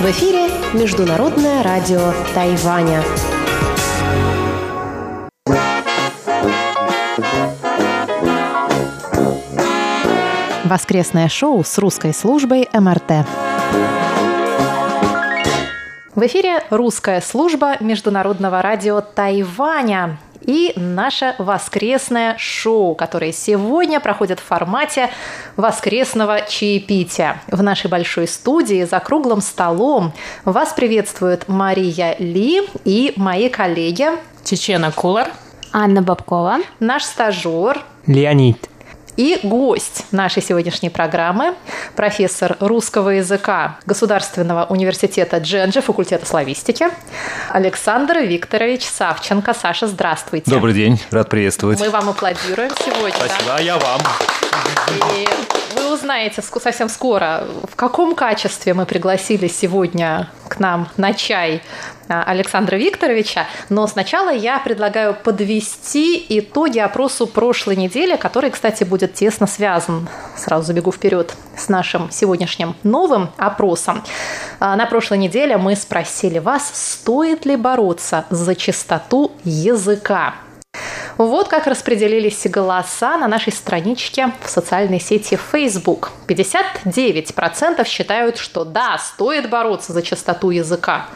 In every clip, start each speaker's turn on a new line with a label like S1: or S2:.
S1: В эфире Международное радио Тайваня. Воскресное шоу с русской службой МРТ. В эфире русская служба Международного радио Тайваня и наше воскресное шоу, которое сегодня проходит в формате воскресного чаепития. В нашей большой студии за круглым столом вас приветствуют Мария Ли и мои коллеги
S2: Чечена Кулар,
S3: Анна Бабкова,
S1: наш стажер
S4: Леонид.
S1: И гость нашей сегодняшней программы – профессор русского языка Государственного университета Дженджи, факультета славистики, Александр Викторович Савченко. Саша, здравствуйте.
S4: Добрый день, рад приветствовать.
S1: Мы вам аплодируем сегодня.
S4: Спасибо, а я вам.
S1: И узнаете совсем скоро, в каком качестве мы пригласили сегодня к нам на чай а, Александра Викторовича. Но сначала я предлагаю подвести итоги опросу прошлой недели, который, кстати, будет тесно связан, сразу забегу вперед, с нашим сегодняшним новым опросом. А, на прошлой неделе мы спросили вас, стоит ли бороться за чистоту языка. Вот как распределились голоса на нашей страничке в социальной сети Facebook. 59% считают, что да, стоит бороться за чистоту языка,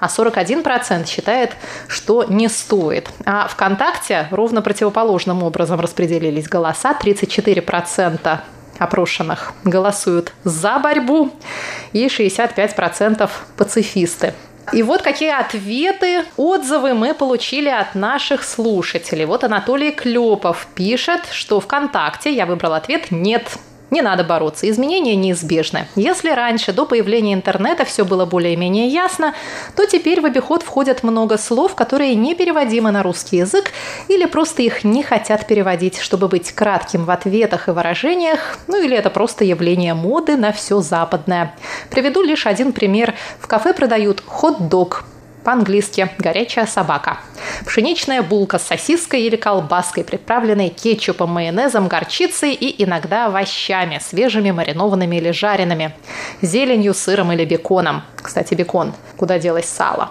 S1: а 41% считает, что не стоит. А ВКонтакте ровно противоположным образом распределились голоса. 34% опрошенных голосуют за борьбу и 65% пацифисты. И вот какие ответы, отзывы мы получили от наших слушателей. Вот Анатолий Клепов пишет, что ВКонтакте я выбрал ответ «нет». Не надо бороться, изменения неизбежны. Если раньше, до появления интернета, все было более-менее ясно, то теперь в обиход входят много слов, которые не переводимы на русский язык или просто их не хотят переводить, чтобы быть кратким в ответах и выражениях, ну или это просто явление моды на все западное. Приведу лишь один пример. В кафе продают хот-дог, по-английски «горячая собака». Пшеничная булка с сосиской или колбаской, приправленной кетчупом, майонезом, горчицей и иногда овощами, свежими, маринованными или жареными, зеленью, сыром или беконом. Кстати, бекон. Куда делось сало?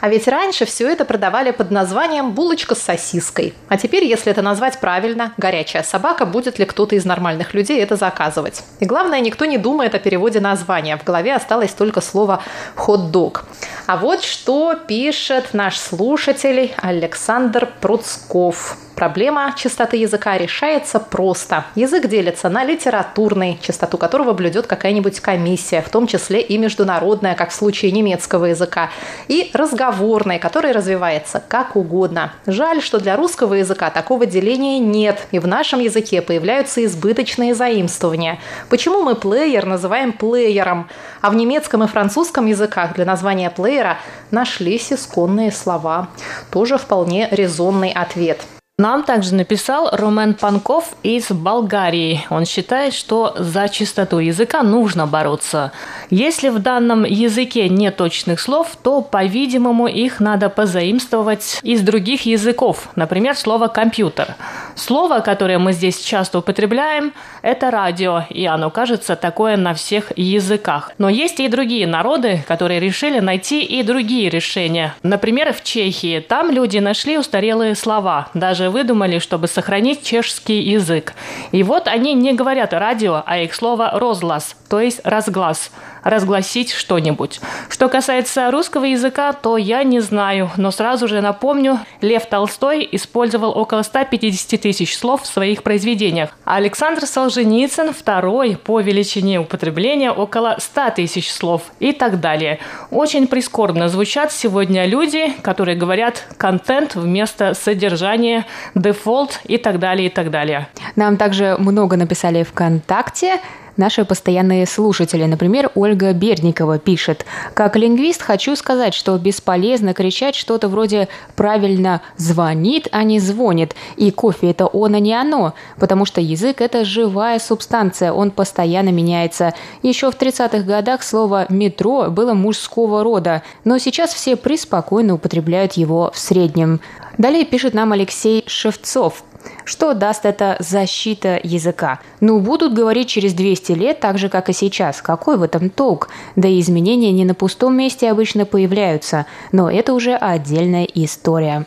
S1: А ведь раньше все это продавали под названием булочка с сосиской. А теперь, если это назвать правильно, горячая собака, будет ли кто-то из нормальных людей это заказывать? И главное, никто не думает о переводе названия. В голове осталось только слово «хот-дог». А вот что пишет наш слушатель Александр Пруцков. Проблема чистоты языка решается просто. Язык делится на литературный, чистоту которого блюдет какая-нибудь комиссия, в том числе и международная, как в случае немецкого языка, и разговорный, который развивается как угодно. Жаль, что для русского языка такого деления нет, и в нашем языке появляются избыточные заимствования. Почему мы плеер называем плеером, а в немецком и французском языках для названия плеера нашлись исконные слова? Тоже вполне резонный ответ.
S2: Нам также написал Ромен Панков из Болгарии. Он считает, что за чистоту языка нужно бороться. Если в данном языке нет точных слов, то, по-видимому, их надо позаимствовать из других языков. Например, слово «компьютер». Слово, которое мы здесь часто употребляем, это радио, и оно кажется такое на всех языках. Но есть и другие народы, которые решили найти и другие решения. Например, в Чехии. Там люди нашли устарелые слова, даже выдумали, чтобы сохранить чешский язык. И вот они не говорят радио, а их слово «розглас», то есть «разглас» разгласить что-нибудь. Что касается русского языка, то я не знаю, но сразу же напомню, Лев Толстой использовал около 150 тысяч слов в своих произведениях. А Александр Солженицын второй по величине употребления около 100 тысяч слов и так далее. Очень прискорбно звучат сегодня люди, которые говорят контент вместо содержания, дефолт и так далее, и так далее.
S3: Нам также много написали ВКонтакте наши постоянные слушатели. Например, Ольга Берникова пишет, «Как лингвист хочу сказать, что бесполезно кричать что-то вроде «правильно звонит, а не звонит», и кофе – это он, а не оно, потому что язык – это живая субстанция, он постоянно меняется. Еще в 30-х годах слово «метро» было мужского рода, но сейчас все преспокойно употребляют его в среднем. Далее пишет нам Алексей Шевцов. Что даст эта защита языка? Ну, будут говорить через 200 лет так же, как и сейчас. Какой в этом толк? Да и изменения не на пустом месте обычно появляются. Но это уже отдельная история.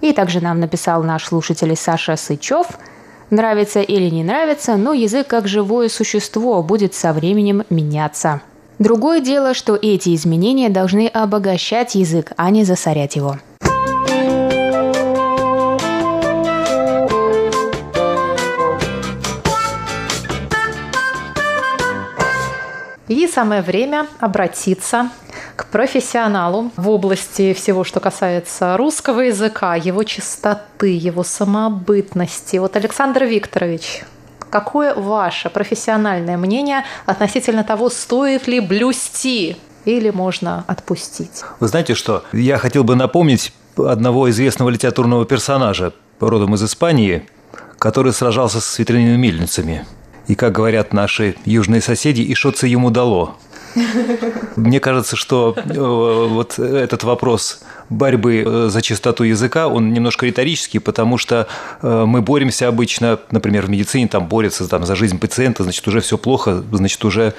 S3: И также нам написал наш слушатель Саша Сычев. Нравится или не нравится, но язык как живое существо будет со временем меняться. Другое дело, что эти изменения должны обогащать язык, а не засорять его.
S1: И самое время обратиться к профессионалу в области всего, что касается русского языка, его чистоты, его самобытности. Вот Александр Викторович, какое ваше профессиональное мнение относительно того, стоит ли блюсти или можно отпустить?
S4: Вы знаете что? Я хотел бы напомнить одного известного литературного персонажа, родом из Испании, который сражался с ветряными мельницами. И, как говорят наши южные соседи, и что-то ему дало. Мне кажется, что э, вот этот вопрос борьбы э, за чистоту языка, он немножко риторический, потому что э, мы боремся обычно, например, в медицине там борются там, за жизнь пациента, значит, уже все плохо, значит, уже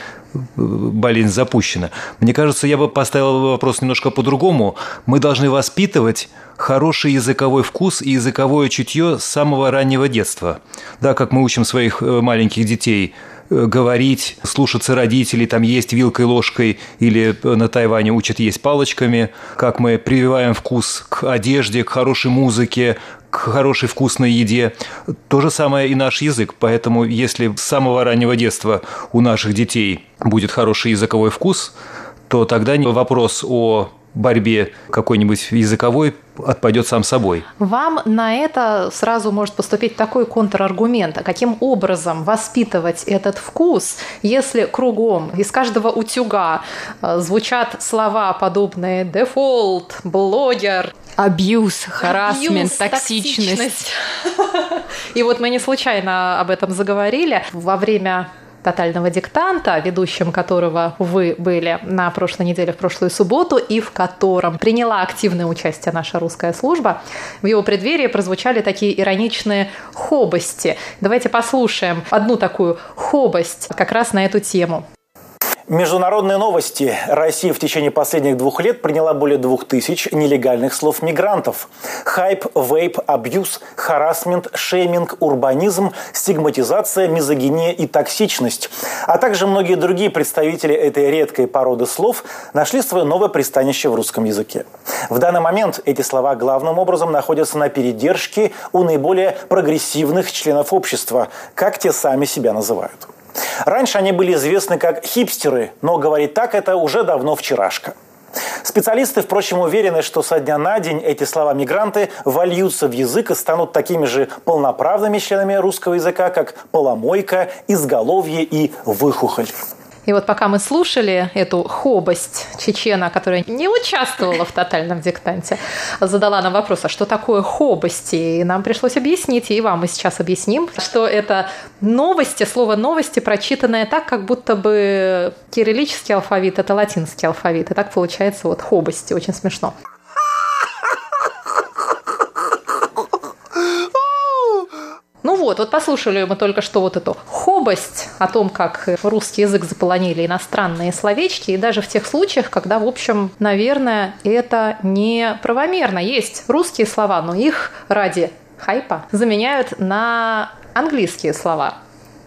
S4: болезнь запущена. Мне кажется, я бы поставил вопрос немножко по-другому. Мы должны воспитывать хороший языковой вкус и языковое чутье с самого раннего детства. Да, как мы учим своих маленьких детей – Э, говорить, слушаться родителей, там есть вилкой, ложкой или на Тайване учат есть палочками, как мы прививаем вкус к одежде, к хорошей музыке, хорошей вкусной еде. То же самое и наш язык. Поэтому если с самого раннего детства у наших детей будет хороший языковой вкус, то тогда вопрос о борьбе какой-нибудь языковой отпадет сам собой.
S1: Вам на это сразу может поступить такой контраргумент. А каким образом воспитывать этот вкус, если кругом из каждого утюга э, звучат слова подобные «дефолт», «блогер»,
S3: Абьюз, харасмент, токсичность. токсичность.
S1: И вот мы не случайно об этом заговорили. Во время тотального диктанта, ведущим которого вы были на прошлой неделе, в прошлую субботу, и в котором приняла активное участие наша русская служба. В его преддверии прозвучали такие ироничные хобости. Давайте послушаем одну такую хобость как раз на эту тему.
S5: Международные новости. Россия в течение последних двух лет приняла более двух тысяч нелегальных слов мигрантов. Хайп, вейп, абьюз, харасмент, шейминг, урбанизм, стигматизация, мизогиния и токсичность. А также многие другие представители этой редкой породы слов нашли свое новое пристанище в русском языке. В данный момент эти слова главным образом находятся на передержке у наиболее прогрессивных членов общества, как те сами себя называют. Раньше они были известны как хипстеры, но говорить так это уже давно вчерашка. Специалисты, впрочем, уверены, что со дня на день эти слова-мигранты вольются в язык и станут такими же полноправными членами русского языка, как поломойка, изголовье и выхухоль.
S1: И вот пока мы слушали эту хобость чечена, которая не участвовала в тотальном диктанте, задала нам вопрос, а что такое хобости? И нам пришлось объяснить, и вам мы сейчас объясним, что это новости, слово новости, прочитанное так, как будто бы кириллический алфавит – это латинский алфавит. И так получается вот хобости. Очень смешно. Ну вот, вот послушали мы только что вот эту хобость о том, как русский язык заполонили иностранные словечки, и даже в тех случаях, когда, в общем, наверное, это не правомерно. Есть русские слова, но их ради хайпа заменяют на английские слова.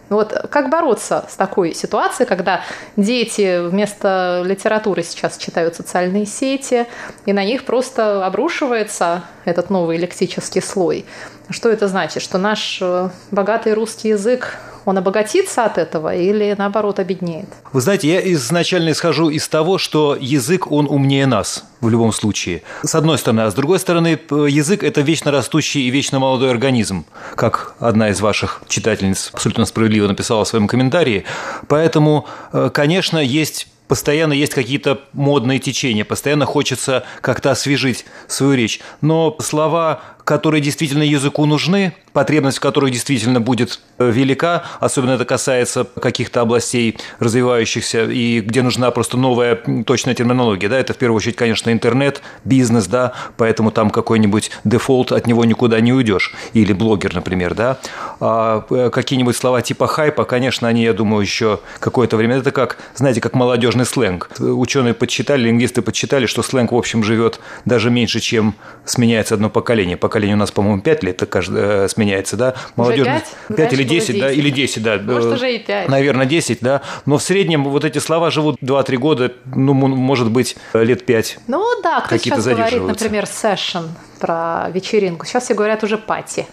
S1: Вот как бороться с такой ситуацией, когда дети вместо литературы сейчас читают социальные сети, и на них просто обрушивается этот новый лексический слой? Что это значит? Что наш э, богатый русский язык он обогатится от этого или наоборот обеднеет?
S4: Вы знаете, я изначально исхожу из того, что язык, он умнее нас в любом случае. С одной стороны. А с другой стороны, язык – это вечно растущий и вечно молодой организм, как одна из ваших читательниц абсолютно справедливо написала в своем комментарии. Поэтому, э, конечно, есть постоянно есть какие-то модные течения, постоянно хочется как-то освежить свою речь. Но слова которые действительно языку нужны, потребность в которых действительно будет э, велика, особенно это касается каких-то областей развивающихся и где нужна просто новая точная терминология. Да, это в первую очередь, конечно, интернет, бизнес, да, поэтому там какой-нибудь дефолт, от него никуда не уйдешь. Или блогер, например, да. А э, какие-нибудь слова типа хайпа, конечно, они, я думаю, еще какое-то время. Это как, знаете, как молодежный сленг. Ученые подсчитали, лингвисты подсчитали, что сленг, в общем, живет даже меньше, чем сменяется одно поколение. Поколение у нас, по-моему, 5 лет каждое, сменяется, да?
S1: Молодежный, 5?
S4: 5 или 10, 10, да? Или 10, да.
S1: Может, уже и 5.
S4: Наверное, 10, да. Но в среднем вот эти слова живут 2-3 года, ну, может быть, лет 5.
S1: Ну да, кто сейчас говорит, например, session, про вечеринку. Сейчас все говорят уже пати.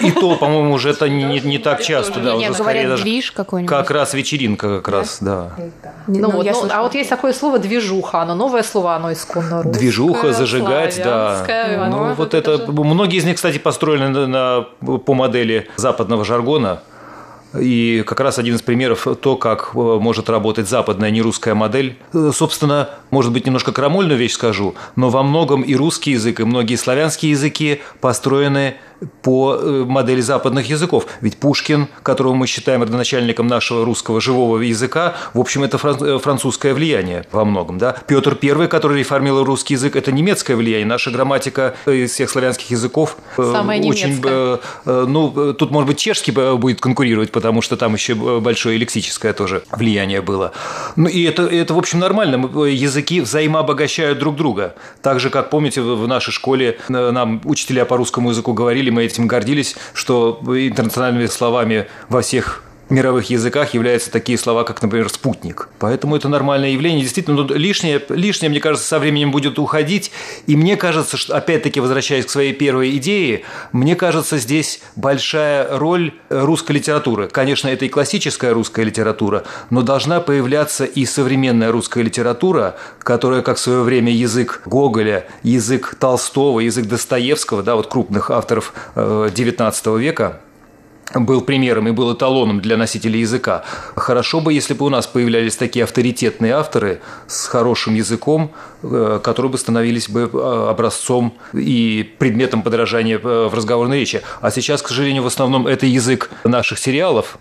S4: И то, по-моему, уже это не, не так часто. Да,
S3: уже говорят даже движ какой-нибудь.
S4: Как раз вечеринка, как раз, да.
S1: Ну, ну, вот, ну, а вот есть такое слово движуха, оно новое слово, оно исконно русское.
S4: Движуха, зажигать, да. Ну, вот это, многие из них, кстати, построены на, на, по модели западного жаргона. И как раз один из примеров то, как э, может работать западная нерусская модель. Э, собственно, может быть, немножко крамольную вещь скажу, но во многом и русский язык, и многие славянские языки построены по э, модели западных языков. Ведь Пушкин, которого мы считаем родоначальником нашего русского живого языка, в общем, это э, французское влияние во многом. Да? Петр I, который реформировал русский язык, это немецкое влияние. Наша грамматика из всех славянских языков
S1: э, Самая
S4: очень...
S1: Немецкая.
S4: Ну, тут, может быть, чешский будет конкурировать, потому что там еще большое лексическое тоже влияние было. Ну, и это, это в общем, нормально. Языки взаимообогащают друг друга. Так же, как, помните, в нашей школе нам учителя по русскому языку говорили, мы этим гордились, что интернациональными словами во всех мировых языках являются такие слова, как, например, спутник. Поэтому это нормальное явление. Действительно, ну, лишнее, лишнее, мне кажется, со временем будет уходить. И мне кажется, что, опять-таки, возвращаясь к своей первой идее, мне кажется, здесь большая роль русской литературы. Конечно, это и классическая русская литература, но должна появляться и современная русская литература, которая, как в свое время язык Гоголя, язык Толстого, язык Достоевского, да, вот крупных авторов XIX э, века, был примером и был эталоном для носителей языка. Хорошо бы, если бы у нас появлялись такие авторитетные авторы с хорошим языком, э, которые бы становились бы э, образцом и предметом подражания э, в разговорной речи. А сейчас, к сожалению, в основном это язык наших сериалов,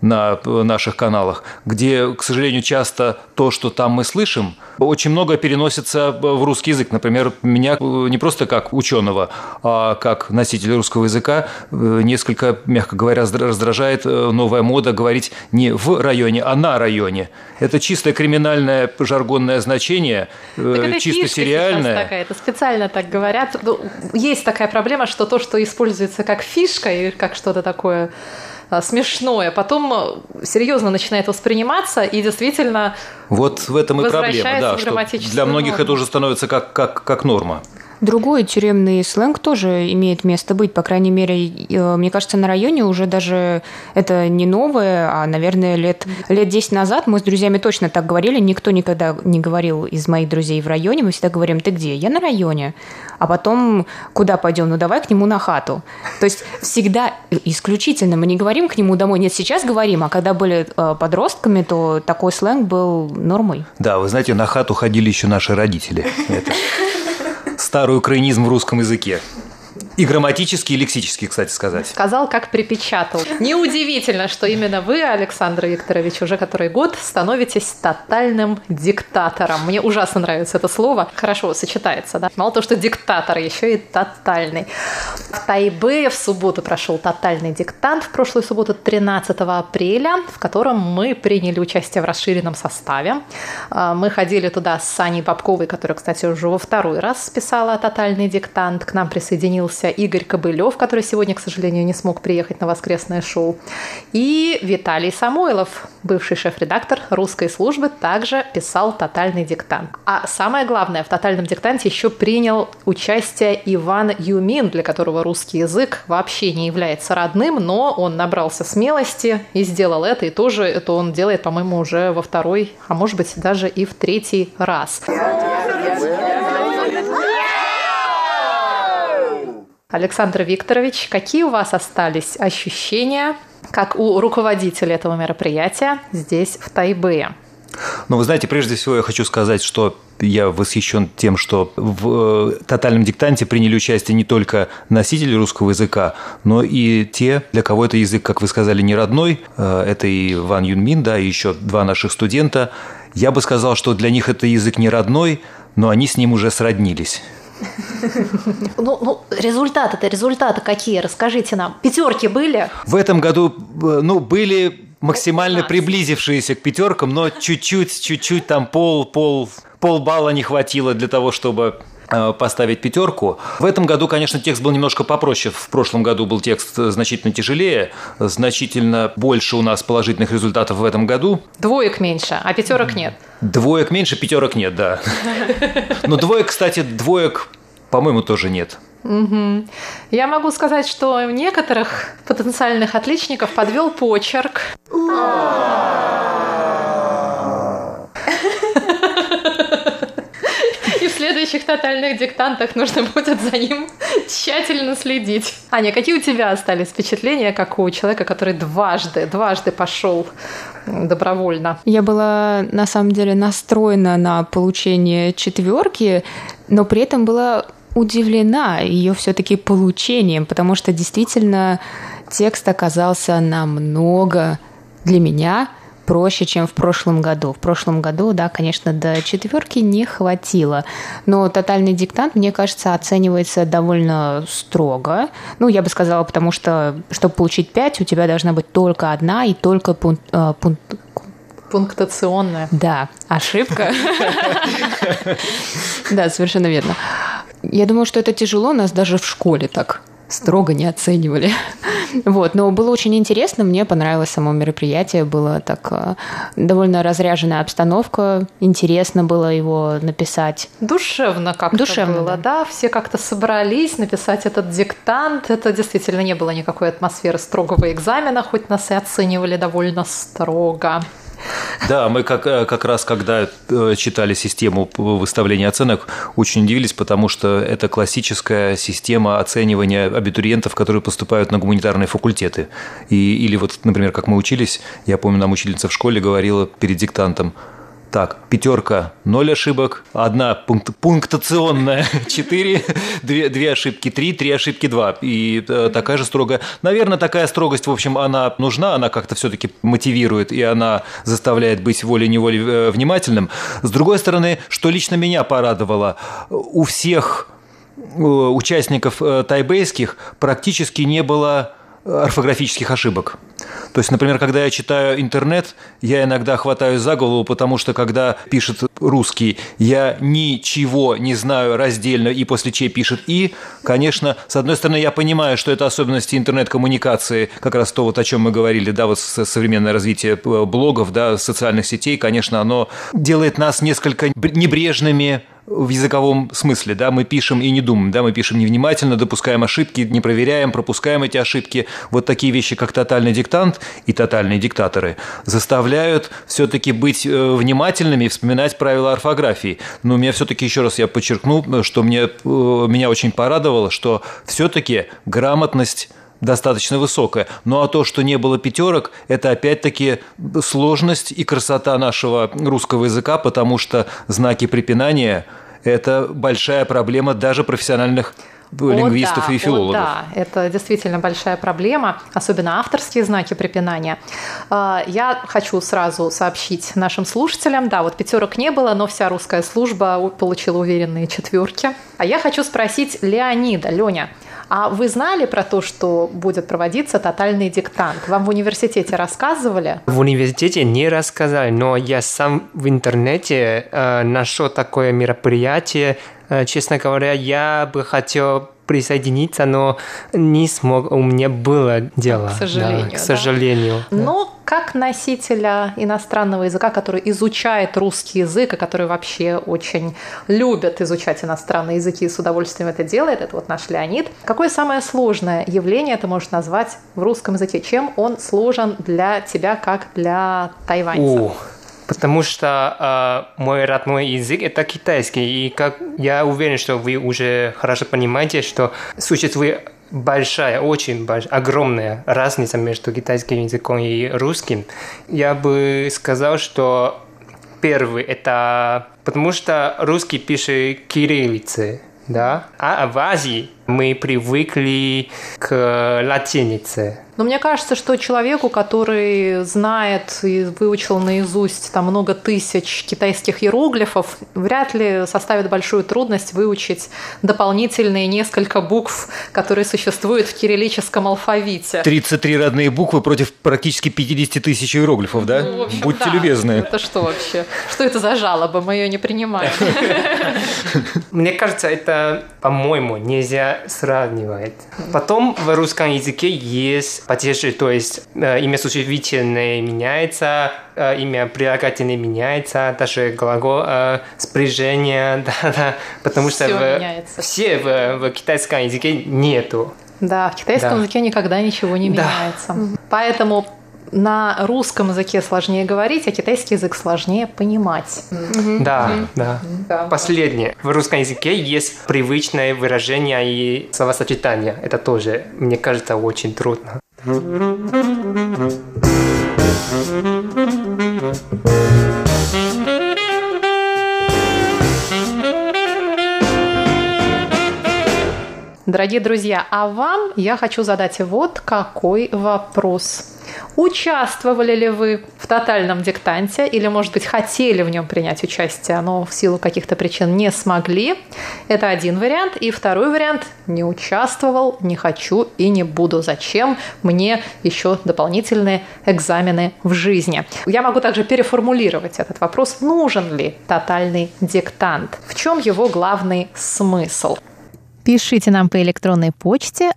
S4: на наших каналах, где, к сожалению, часто то, что там мы слышим, очень много переносится в русский язык. Например, меня не просто как ученого, а как носитель русского языка несколько, мягко говоря, раздражает э, новая мода говорить не в районе, а на районе. Это чисто криминальное жаргонное значение,
S1: э, так
S4: чисто сериальное.
S1: Такая, это специально так говорят. Ну, есть такая проблема, что то, что используется как фишка и как что-то такое смешное, потом э, серьезно начинает восприниматься и действительно
S4: вот в этом и проблема, да, что для многих норму. это уже становится как, как, как норма.
S3: Другой тюремный сленг тоже имеет место быть. По крайней мере, э, мне кажется, на районе уже даже это не новое, а, наверное, лет, лет 10 назад мы с друзьями точно так говорили. Никто никогда не говорил из моих друзей в районе. Мы всегда говорим, ты где? Я на районе. А потом, куда пойдем? Ну, давай к нему на хату. То есть всегда исключительно мы не говорим к нему домой. Нет, сейчас говорим, а когда были э, подростками, то такой сленг был нормой.
S4: Да, вы знаете, на хату ходили еще наши родители. Это старый украинизм в русском языке. И грамматически, и лексически, кстати сказать.
S1: Сказал, как припечатал. Неудивительно, что именно вы, Александр Викторович, уже который год становитесь тотальным диктатором. Мне ужасно нравится это слово. Хорошо сочетается, да? Мало того, что диктатор, еще и тотальный. В Тайбе в субботу прошел тотальный диктант. В прошлую субботу, 13 апреля, в котором мы приняли участие в расширенном составе. А, мы ходили туда с Саней Бабковой, которая, кстати, уже во второй раз писала тотальный диктант. К нам присоединился присоединился Игорь Кобылев, который сегодня, к сожалению, не смог приехать на воскресное шоу. И Виталий Самойлов, бывший шеф-редактор русской службы, также писал «Тотальный диктант». А самое главное, в «Тотальном диктанте» еще принял участие Иван Юмин, для которого русский язык вообще не является родным, но он набрался смелости и сделал это, и тоже это он делает, по-моему, уже во второй, а может быть даже и в третий раз. Александр Викторович, какие у вас остались ощущения, как у руководителя этого мероприятия здесь, в Тайбе?
S4: Ну, вы знаете, прежде всего я хочу сказать, что я восхищен тем, что в э, тотальном диктанте приняли участие не только носители русского языка, но и те, для кого это язык, как вы сказали, не родной. Э, это и Ван Юнмин, да, и еще два наших студента. Я бы сказал, что для них это язык не родной, но они с ним уже сроднились.
S1: Ну, ну результаты-то, результаты какие? Расскажите нам. Пятерки были?
S4: В этом году, э, ну, были максимально приблизившиеся к пятеркам, но чуть-чуть, чуть-чуть там пол, пол, пол балла не хватило для того, чтобы поставить пятерку. В этом году, конечно, текст был немножко попроще. В прошлом году был текст значительно тяжелее, значительно больше у нас положительных результатов в этом году.
S1: Двоек меньше, а пятерок нет.
S4: Двоек меньше, пятерок нет, да. Но двоек, кстати, двоек, по-моему, тоже нет.
S1: Угу. Я могу сказать, что некоторых потенциальных отличников подвел почерк. И в следующих тотальных диктантах нужно будет за ним тщательно следить. Аня, какие у тебя остались впечатления, как у человека, который дважды, дважды пошел добровольно?
S3: Я была на самом деле настроена на получение четверки, но при этом была удивлена ее все-таки получением, потому что действительно текст оказался намного для меня проще, чем в прошлом году. В прошлом году, да, конечно, до четверки не хватило. Но тотальный диктант, мне кажется, оценивается довольно строго. Ну, я бы сказала, потому что, чтобы получить 5, у тебя должна быть только одна и только пункт, э, пункт
S1: Пунктационная.
S3: Да, ошибка. Да, совершенно верно. Я думаю, что это тяжело, нас даже в школе так строго не оценивали. Вот, но было очень интересно, мне понравилось само мероприятие, было так э, довольно разряженная обстановка, интересно было его написать.
S1: Душевно как-то Душевно, было, да. да, все как-то собрались написать этот диктант, это действительно не было никакой атмосферы строгого экзамена, хоть нас и оценивали довольно строго.
S4: Да, мы как, э, как раз, когда э, читали систему выставления оценок, очень удивились, потому что это классическая система оценивания абитуриентов, которые поступают на гуманитарные факультеты. И, или вот, например, как мы учились, я помню, нам учительница в школе говорила перед диктантом – так, пятерка, ноль ошибок, одна пункт, пунктационная, четыре, две, две ошибки, три, три ошибки, два. И э, такая же строгая. Наверное, такая строгость, в общем, она нужна, она как-то все-таки мотивирует, и она заставляет быть волей-неволей э, внимательным. С другой стороны, что лично меня порадовало, у всех э, участников э, тайбейских практически не было орфографических ошибок. То есть, например, когда я читаю интернет, я иногда хватаюсь за голову, потому что когда пишет русский, я ничего не знаю раздельно и после чей пишет и, конечно, с одной стороны, я понимаю, что это особенности интернет-коммуникации, как раз то, вот о чем мы говорили, да, вот современное развитие э, блогов, да, социальных сетей, конечно, оно делает нас несколько небрежными, в языковом смысле, да, мы пишем и не думаем, да, мы пишем невнимательно, допускаем ошибки, не проверяем, пропускаем эти ошибки. Вот такие вещи, как тотальный диктант и тотальные диктаторы, заставляют все-таки быть э, внимательными и вспоминать правила орфографии. Но у меня все-таки, еще раз я подчеркну, что мне, э, меня очень порадовало, что все-таки грамотность достаточно высокая. Ну а то, что не было пятерок, это опять-таки сложность и красота нашего русского языка, потому что знаки препинания – это большая проблема даже профессиональных лингвистов
S1: о,
S4: и филологов.
S1: О, да, это действительно большая проблема, особенно авторские знаки препинания. А, я хочу сразу сообщить нашим слушателям, да, вот пятерок не было, но вся русская служба получила уверенные четверки. А я хочу спросить Леонида, Леня, а вы знали про то, что будет проводиться тотальный диктант? Вам в университете рассказывали?
S6: В университете не рассказали, но я сам в интернете э, нашел такое мероприятие. Э, честно говоря, я бы хотел присоединиться, но не смог, у меня было дело.
S1: К сожалению.
S6: Да, к сожалению.
S1: Да. Но как носителя иностранного языка, который изучает русский язык, и который вообще очень любит изучать иностранные языки и с удовольствием это делает, это вот наш Леонид. Какое самое сложное явление ты можешь назвать в русском языке? Чем он сложен для тебя, как для тайваньца?
S6: О, потому что э, мой родной язык это китайский, и как я уверен, что вы уже хорошо понимаете, что существует большая, очень большая, огромная разница между китайским языком и русским. Я бы сказал, что первый, это потому что русский пишет кириллицы, да, а в Азии мы привыкли к латинице.
S1: Но мне кажется, что человеку, который знает и выучил наизусть там много тысяч китайских иероглифов, вряд ли составит большую трудность выучить дополнительные несколько букв, которые существуют в кириллическом алфавите.
S4: 33 родные буквы против практически 50 тысяч иероглифов, да?
S1: Ну, в общем,
S4: Будьте
S1: да.
S4: любезны.
S1: Это что вообще? Что это за жалоба? Мы ее не принимаем.
S6: Мне кажется, это, по-моему, нельзя сравнивать. Потом в русском языке есть падежи, то есть э, имя существительное меняется, э, имя прилагательное меняется, даже глагол э, спряжения, да, да, потому что
S1: Всё
S6: в-
S1: меняется.
S6: все в, в китайском языке нету.
S1: Да, в китайском
S6: Да.
S1: языке никогда ничего не
S6: Да.
S1: меняется. Поэтому на русском языке сложнее говорить, а китайский язык сложнее понимать.
S6: Да, да.
S1: Да.
S6: Последнее. В русском языке есть привычное выражение и словосочетание. Это тоже, мне кажется, очень трудно.
S1: Дорогие друзья, а вам я хочу задать вот какой вопрос. Участвовали ли вы в тотальном диктанте или, может быть, хотели в нем принять участие, но в силу каких-то причин не смогли? Это один вариант. И второй вариант – не участвовал, не хочу и не буду. Зачем мне еще дополнительные экзамены в жизни? Я могу также переформулировать этот вопрос. Нужен ли тотальный диктант? В чем его главный смысл? Пишите нам по электронной почте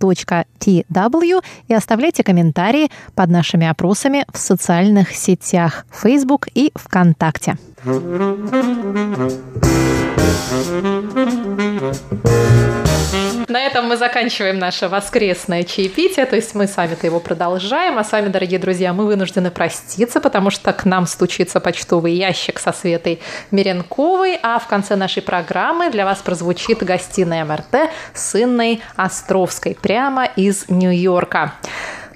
S1: russ@rti.org.tw и оставляйте комментарии под нашими опросами в социальных сетях Facebook и ВКонтакте. На этом мы заканчиваем наше воскресное чаепитие, то есть мы сами-то его продолжаем, а с вами, дорогие друзья, мы вынуждены проститься, потому что к нам стучится почтовый ящик со Светой Меренковой, а в конце нашей программы для вас прозвучит гостиная МРТ с Инной Островской прямо из Нью-Йорка.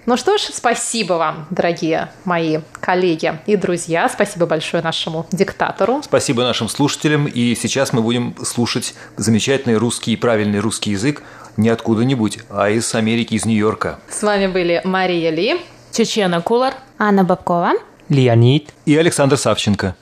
S1: Ну что ж, спасибо вам, дорогие мои коллеги и друзья. Спасибо большое нашему диктатору.
S4: Спасибо нашим слушателям. И сейчас мы будем слушать замечательный русский и правильный русский язык не откуда-нибудь, а из Америки, из Нью-Йорка.
S1: С вами были Мария Ли.
S2: Чечена Кулар.
S3: Анна Бабкова.
S6: Леонид.
S4: И Александр Савченко.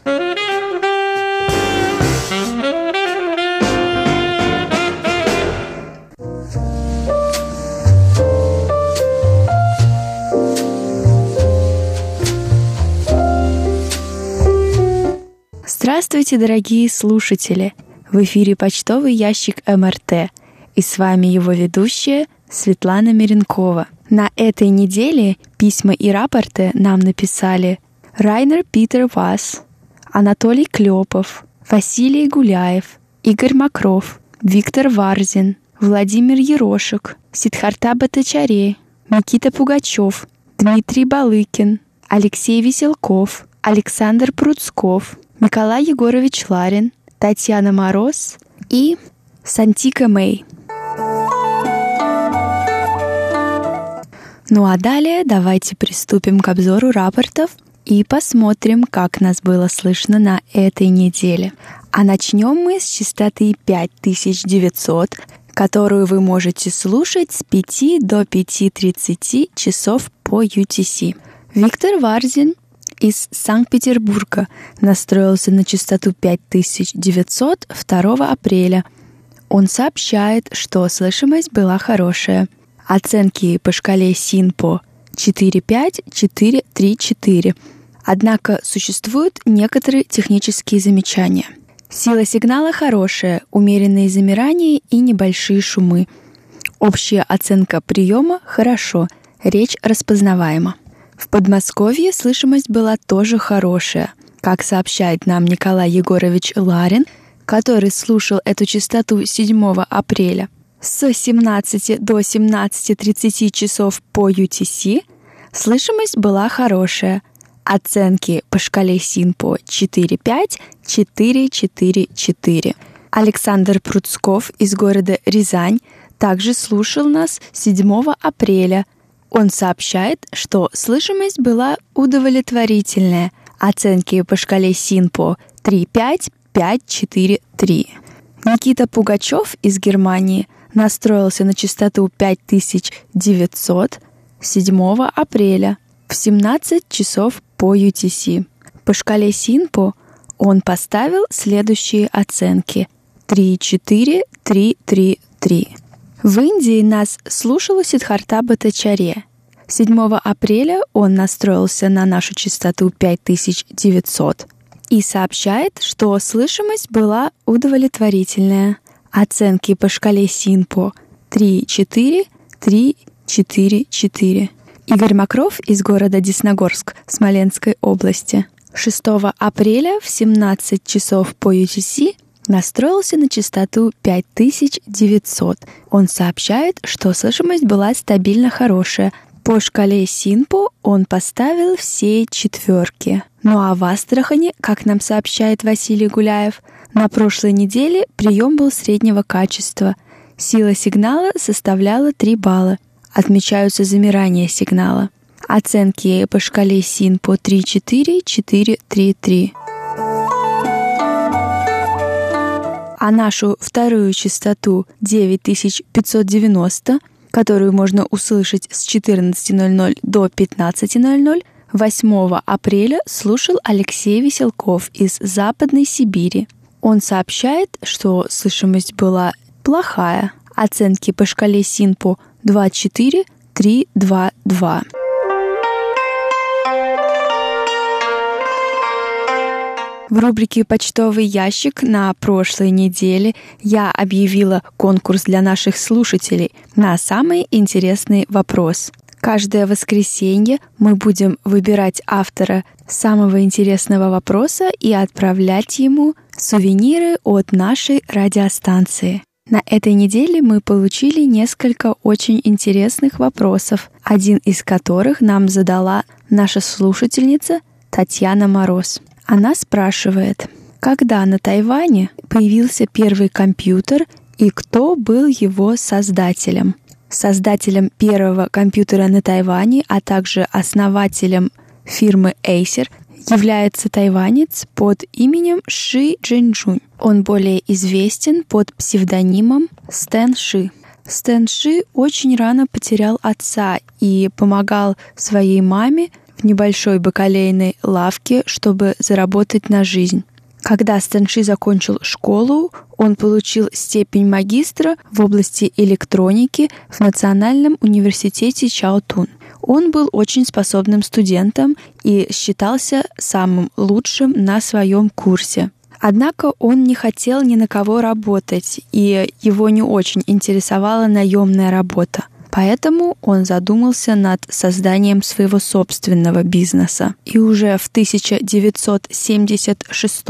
S7: Здравствуйте, дорогие слушатели! В эфире почтовый ящик МРТ. И с вами его ведущая Светлана Миренкова. На этой неделе письма и рапорты нам написали Райнер Питер Вас, Анатолий Клепов, Василий Гуляев, Игорь Макров, Виктор Варзин, Владимир Ерошек, Сидхарта Батачаре, Никита Пугачев, Дмитрий Балыкин, Алексей Веселков, Александр Пруцков, Николай Егорович Ларин, Татьяна Мороз и Сантика Мэй. Ну а далее давайте приступим к обзору рапортов и посмотрим, как нас было слышно на этой неделе. А начнем мы с частоты 5900, которую вы можете слушать с 5 до 5.30 часов по UTC. Виктор Варзин из Санкт-Петербурга настроился на частоту 5900 2 апреля. Он сообщает, что слышимость была хорошая. Оценки по шкале СИНПО 4.5-4.3-4. Однако существуют некоторые технические замечания. Сила сигнала хорошая, умеренные замирания и небольшие шумы. Общая оценка приема хорошо, речь распознаваема. В Подмосковье слышимость была тоже хорошая. Как сообщает нам Николай Егорович Ларин, который слушал эту частоту 7 апреля, с 17 до 17.30 часов по UTC слышимость была хорошая. Оценки по шкале СИНПО 4.5, 4.4.4. Александр Пруцков из города Рязань также слушал нас 7 апреля. Он сообщает, что слышимость была удовлетворительная. Оценки по шкале Синпо 3,5, 5, 4, 3. Никита Пугачев из Германии настроился на частоту 5900 7 апреля в 17 часов по UTC. По шкале Синпо он поставил следующие оценки 3, 4, 3, 3, 3. В Индии нас слушала Сидхарта Батачаре. 7 апреля он настроился на нашу частоту 5900 и сообщает, что слышимость была удовлетворительная. Оценки по шкале Синпо 3, 4, 3, 4, 4. Игорь Макров из города Десногорск Смоленской области. 6 апреля в 17 часов по UTC настроился на частоту 5900. Он сообщает, что слышимость была стабильно хорошая. По шкале Синпо он поставил все четверки. Ну а в Астрахани, как нам сообщает Василий Гуляев, на прошлой неделе прием был среднего качества. Сила сигнала составляла 3 балла. Отмечаются замирания сигнала. Оценки по шкале СИН по 3-4, 4-3-3. А нашу вторую частоту 9590, которую можно услышать с 14.00 до 15.00, 8 апреля слушал Алексей Веселков из Западной Сибири. Он сообщает, что слышимость была плохая. Оценки по шкале СИНПО 2.4, 3.2.2. В рубрике «Почтовый ящик» на прошлой неделе я объявила конкурс для наших слушателей на самый интересный вопрос. Каждое воскресенье мы будем выбирать автора самого интересного вопроса и отправлять ему сувениры от нашей радиостанции. На этой неделе мы получили несколько очень интересных вопросов, один из которых нам задала наша слушательница Татьяна Мороз. Она спрашивает, когда на Тайване появился первый компьютер и кто был его создателем. Создателем первого компьютера на Тайване, а также основателем фирмы Acer является тайванец под именем Ши Джинджунь. Он более известен под псевдонимом Стэн Ши. Стэн Ши очень рано потерял отца и помогал своей маме небольшой бакалейной лавке, чтобы заработать на жизнь. Когда Стэнши закончил школу, он получил степень магистра в области электроники в Национальном университете Чаотун. Он был очень способным студентом и считался самым лучшим на своем курсе. Однако он не хотел ни на кого работать, и его не очень интересовала наемная работа. Поэтому он задумался над созданием своего собственного бизнеса. И уже в 1976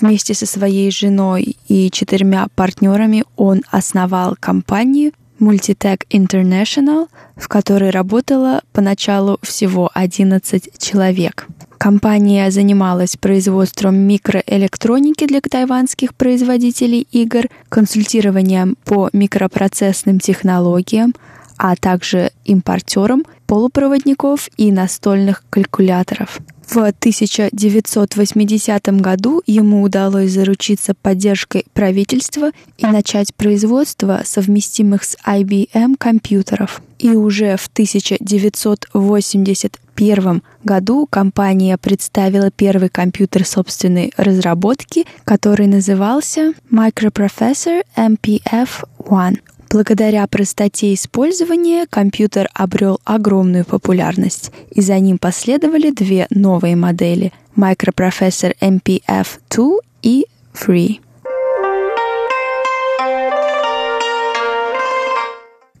S7: вместе со своей женой и четырьмя партнерами он основал компанию Multitech International, в которой работало поначалу всего 11 человек. Компания занималась производством микроэлектроники для тайванских производителей игр, консультированием по микропроцессным технологиям, а также импортером полупроводников и настольных калькуляторов. В 1980 году ему удалось заручиться поддержкой правительства и начать производство совместимых с IBM компьютеров. И уже в 1981 году компания представила первый компьютер собственной разработки, который назывался Microprocessor MPF-1. Благодаря простоте использования компьютер обрел огромную популярность, и за ним последовали две новые модели – Microprocessor MPF-2 и Free.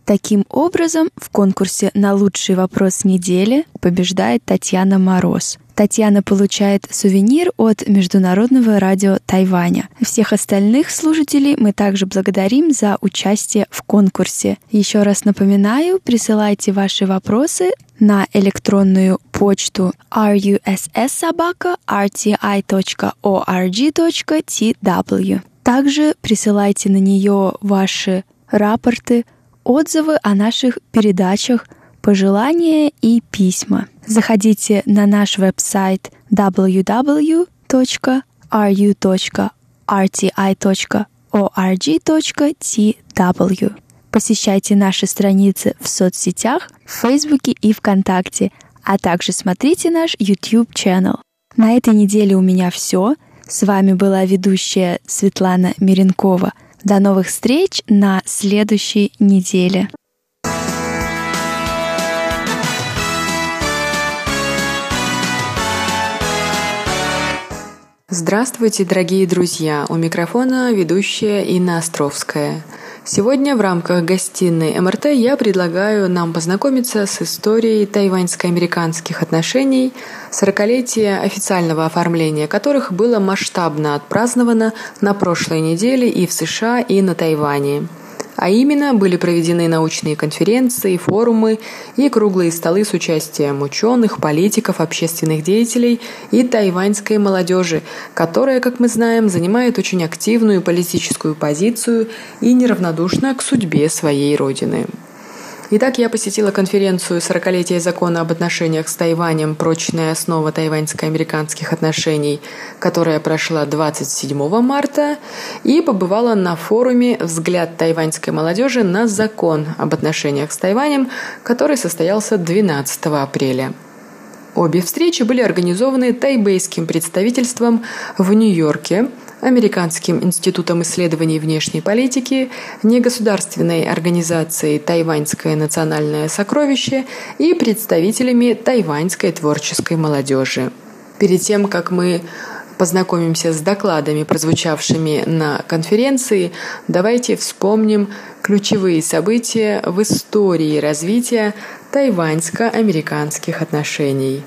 S7: Таким образом, в конкурсе на лучший вопрос недели побеждает Татьяна Мороз – Татьяна получает сувенир от Международного радио Тайваня. Всех остальных слушателей мы также благодарим за участие в конкурсе. Еще раз напоминаю, присылайте ваши вопросы на электронную почту russsobaka.rti.org.tw. Также присылайте на нее ваши рапорты, отзывы о наших передачах, пожелания и письма. Заходите на наш веб-сайт www.ru.rti.org.tw. Посещайте наши страницы в соцсетях, в Фейсбуке и ВКонтакте, а также смотрите наш YouTube-канал. На этой неделе у меня все. С вами была ведущая Светлана Миренкова. До новых встреч на следующей неделе.
S8: Здравствуйте, дорогие друзья! У микрофона ведущая Инна Островская. Сегодня в рамках гостиной МРТ я предлагаю нам познакомиться с историей тайваньско-американских отношений, сорокалетие официального оформления которых было масштабно отпраздновано на прошлой неделе и в США, и на Тайване. А именно, были проведены научные конференции, форумы и круглые столы с участием ученых, политиков, общественных деятелей и тайваньской молодежи, которая, как мы знаем, занимает очень активную политическую позицию и неравнодушна к судьбе своей родины. Итак, я посетила конференцию «40-летие закона об отношениях с Тайванем. Прочная основа тайваньско-американских отношений», которая прошла 27 марта, и побывала на форуме «Взгляд тайваньской молодежи на закон об отношениях с Тайванем», который состоялся 12 апреля. Обе встречи были организованы тайбейским представительством в Нью-Йорке – Американским институтом исследований внешней политики, негосударственной организацией «Тайваньское национальное сокровище» и представителями тайваньской творческой молодежи. Перед тем, как мы познакомимся с докладами, прозвучавшими на конференции, давайте вспомним ключевые события в истории развития тайваньско-американских отношений.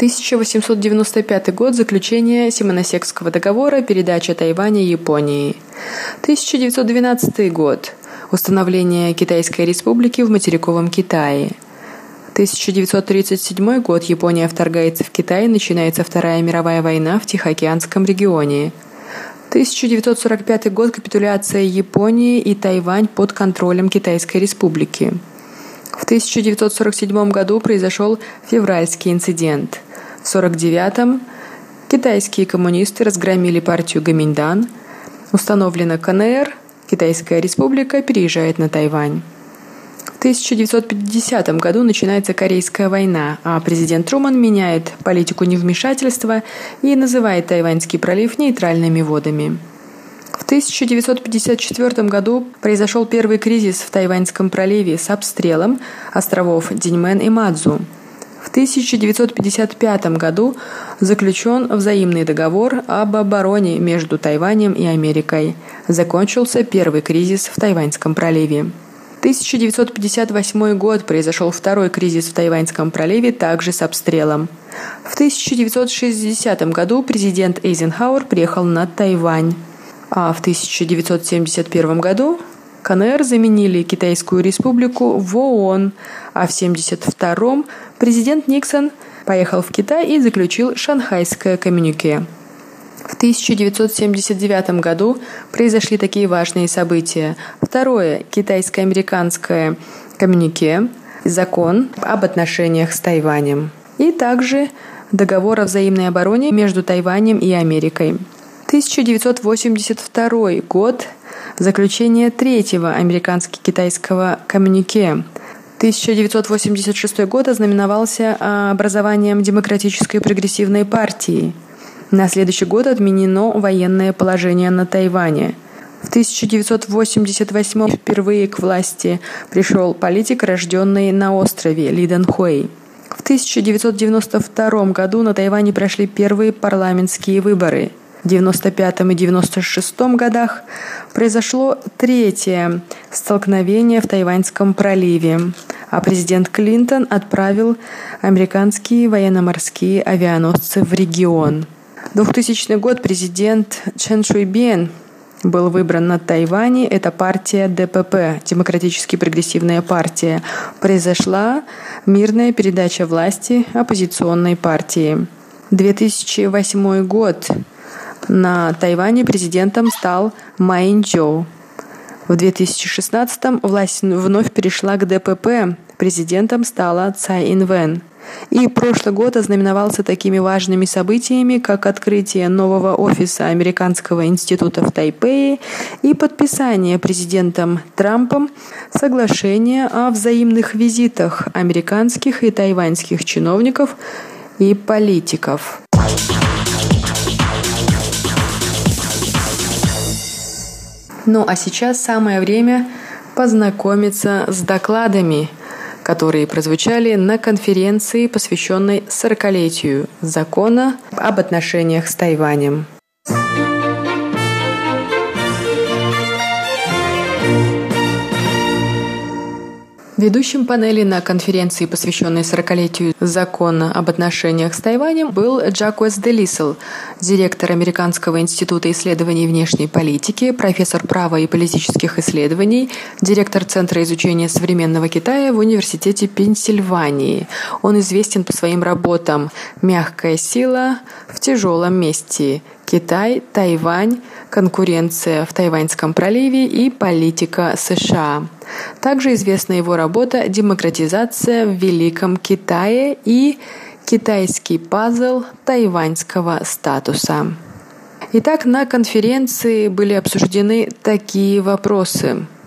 S8: 1895 год – заключение Симоносекского договора, передача Тайваня Японии. 1912 год – установление Китайской республики в материковом Китае. 1937 год – Япония вторгается в Китай, начинается Вторая мировая война в Тихоокеанском регионе. 1945 год – капитуляция Японии и Тайвань под контролем Китайской республики. В 1947 году произошел февральский инцидент – в 1949-м китайские коммунисты разгромили партию Гаминьдан, установлена КНР, Китайская республика переезжает на Тайвань. В 1950 году начинается Корейская война, а президент Труман меняет политику невмешательства и называет Тайваньский пролив нейтральными водами. В 1954 году произошел первый кризис в Тайваньском проливе с обстрелом островов Диньмен и Мадзу – 1955 году заключен взаимный договор об обороне между Тайванем и Америкой. Закончился первый кризис в Тайваньском проливе. 1958 год произошел второй кризис в Тайваньском проливе, также с обстрелом. В 1960 году президент Эйзенхауэр приехал на Тайвань. А в 1971 году КНР заменили Китайскую республику в ООН, а в 1972 президент Никсон поехал в Китай и заключил Шанхайское коммюнике. В 1979 году произошли такие важные события. Второе – китайско-американское коммюнике, закон об отношениях с Тайванем. И также договор о взаимной обороне между Тайванем и Америкой. 1982 год – заключение третьего американско-китайского коммюнике – 1986 год ознаменовался а, образованием Демократической прогрессивной партии. На следующий год отменено военное положение на Тайване. В 1988 впервые к власти пришел политик, рожденный на острове Лиден Хуэй. В 1992 году на Тайване прошли первые парламентские выборы. В 1995 и 1996 годах произошло третье столкновение в Тайваньском проливе, а президент Клинтон отправил американские военно-морские авианосцы в регион. 2000 год президент Чен Шуй Бен был выбран на Тайване. Это партия ДПП, Демократически прогрессивная партия. Произошла мирная передача власти оппозиционной партии. 2008 год на Тайване президентом стал Майнчжоу. В 2016 власть вновь перешла к ДПП. Президентом стала Цай Инвен. И прошлый год ознаменовался такими важными событиями, как открытие нового офиса Американского института в Тайпее и подписание президентом Трампом соглашения о взаимных визитах американских и тайваньских чиновников и политиков. Ну а сейчас самое время познакомиться с докладами – которые прозвучали на конференции, посвященной 40-летию закона об отношениях с Тайванем. Ведущим панели на конференции, посвященной 40-летию закона об отношениях с Тайванем, был Джакуэс Делисел, директор Американского института исследований внешней политики, профессор права и политических исследований, директор Центра изучения современного Китая в Университете Пенсильвании. Он известен по своим работам «Мягкая сила в тяжелом месте», Китай, Тайвань, конкуренция в Тайваньском проливе и политика США. Также известна его работа «Демократизация в Великом Китае» и «Китайский пазл тайваньского статуса». Итак, на конференции были обсуждены такие вопросы –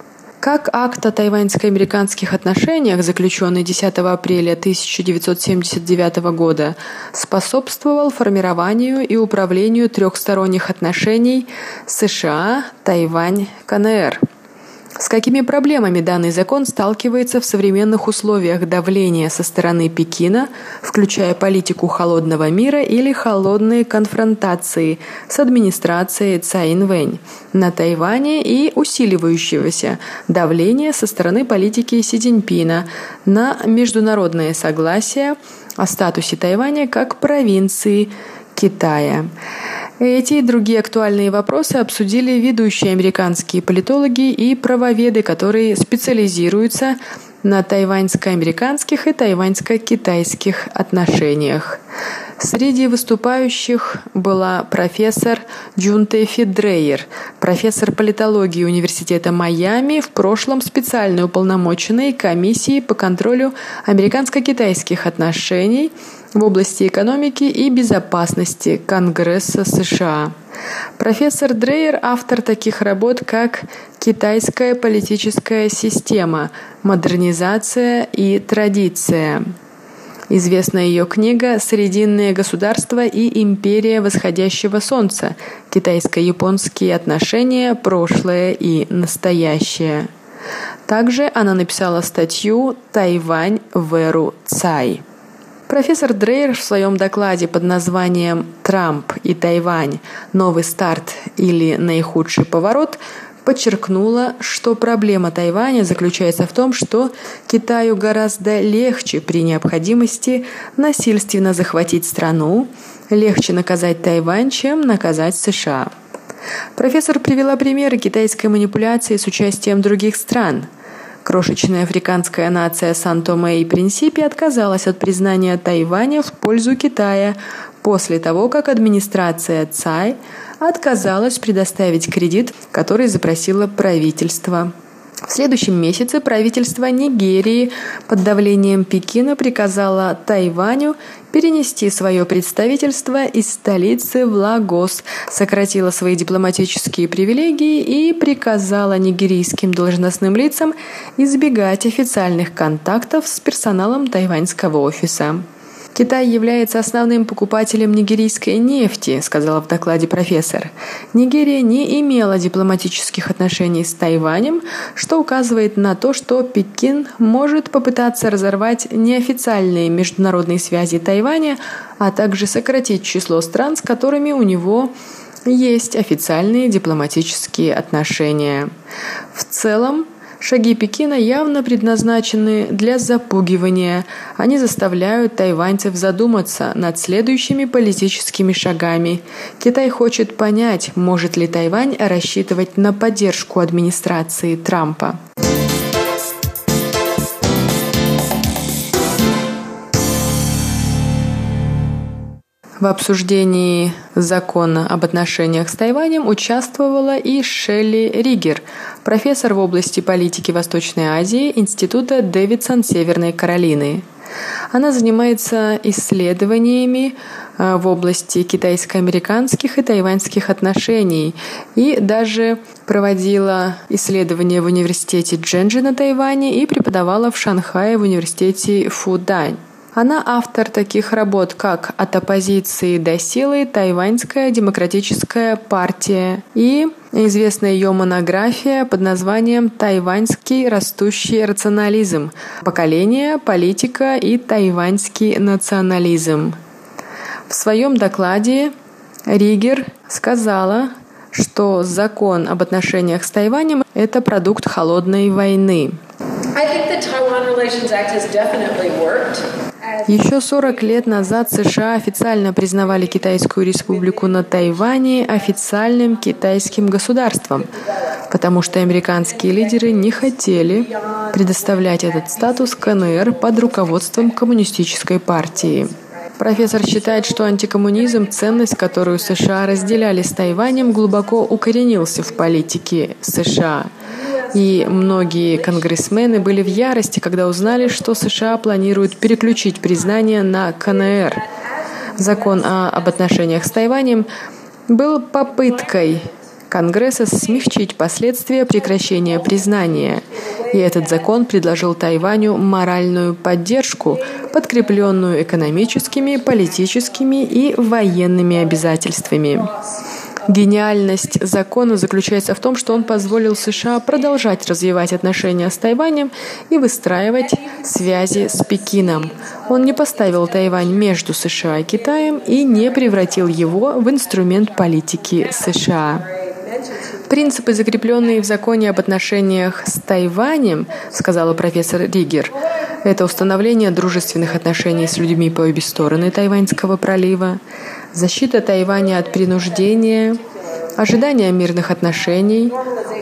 S8: как акт о тайваньско-американских отношениях, заключенный 10 апреля 1979 года, способствовал формированию и управлению трехсторонних отношений США, Тайвань, КНР – с какими проблемами данный закон сталкивается в современных условиях давления со стороны Пекина, включая политику холодного мира или холодные конфронтации с администрацией Цай Инвэнь на Тайване и усиливающегося давления со стороны политики Си на международное согласие о статусе Тайваня как провинции Китая. Эти и другие актуальные вопросы обсудили ведущие американские политологи и правоведы, которые специализируются на тайваньско-американских и тайваньско-китайских отношениях. Среди выступающих была профессор Джунтефи Дрейер, профессор политологии Университета Майами, в прошлом специально уполномоченной комиссии по контролю американско-китайских отношений – в области экономики и безопасности Конгресса США. Профессор Дрейер – автор таких работ, как «Китайская политическая система. Модернизация и традиция». Известна ее книга «Срединное государство и империя восходящего солнца. Китайско-японские отношения. Прошлое и настоящее». Также она написала статью «Тайвань в эру Цай». Профессор Дрейер в своем докладе под названием «Трамп и Тайвань. Новый старт или наихудший поворот» подчеркнула, что проблема Тайваня заключается в том, что Китаю гораздо легче при необходимости насильственно захватить страну, легче наказать Тайвань, чем наказать США. Профессор привела примеры китайской манипуляции с участием других стран – Крошечная африканская нация Сан-Томе и Принсипи отказалась от признания Тайваня в пользу Китая после того, как администрация Цай отказалась предоставить кредит, который запросило правительство. В следующем месяце правительство Нигерии под давлением Пекина приказало Тайваню перенести свое представительство из столицы в Лагос, сократило свои дипломатические привилегии и приказала нигерийским должностным лицам избегать официальных контактов с персоналом тайваньского офиса. Китай является основным покупателем нигерийской нефти, сказала в докладе профессор. Нигерия не имела дипломатических отношений с Тайванем, что указывает на то, что Пекин может попытаться разорвать неофициальные международные связи Тайваня, а также сократить число стран, с которыми у него есть официальные дипломатические отношения. В целом, Шаги Пекина явно предназначены для запугивания. Они заставляют тайваньцев задуматься над следующими политическими шагами. Китай хочет понять, может ли Тайвань рассчитывать на поддержку администрации Трампа. В обсуждении закона об отношениях с Тайванем участвовала и Шелли Ригер, профессор в области политики Восточной Азии Института Дэвидсон Северной Каролины. Она занимается исследованиями э, в области китайско-американских и тайваньских отношений и даже проводила исследования в университете Дженджи на Тайване и преподавала в Шанхае в университете Фудань. Она автор таких работ, как «От оппозиции до силы. Тайваньская демократическая партия» и известная ее монография под названием «Тайваньский растущий рационализм. Поколение, политика и тайваньский национализм». В своем докладе Ригер сказала, что закон об отношениях с Тайванем – это продукт холодной войны. Еще 40 лет назад США официально признавали Китайскую республику на Тайване официальным китайским государством, потому что американские лидеры не хотели предоставлять этот статус КНР под руководством коммунистической партии. Профессор считает, что антикоммунизм, ценность, которую США разделяли с Тайванем, глубоко укоренился в политике США – и многие конгрессмены были в ярости, когда узнали, что США планируют переключить признание на КНР. Закон о, об отношениях с Тайванем был попыткой Конгресса смягчить последствия прекращения признания. И этот закон предложил Тайваню моральную поддержку, подкрепленную экономическими, политическими и военными обязательствами. Гениальность закона заключается в том, что он позволил США продолжать развивать отношения с Тайванем и выстраивать связи с Пекином. Он не поставил Тайвань между США и Китаем и не превратил его в инструмент политики США. Принципы, закрепленные в законе об отношениях с Тайванем, сказала профессор Ригер, это установление дружественных отношений с людьми по обе стороны Тайваньского пролива, защита Тайваня от принуждения, ожидание мирных отношений,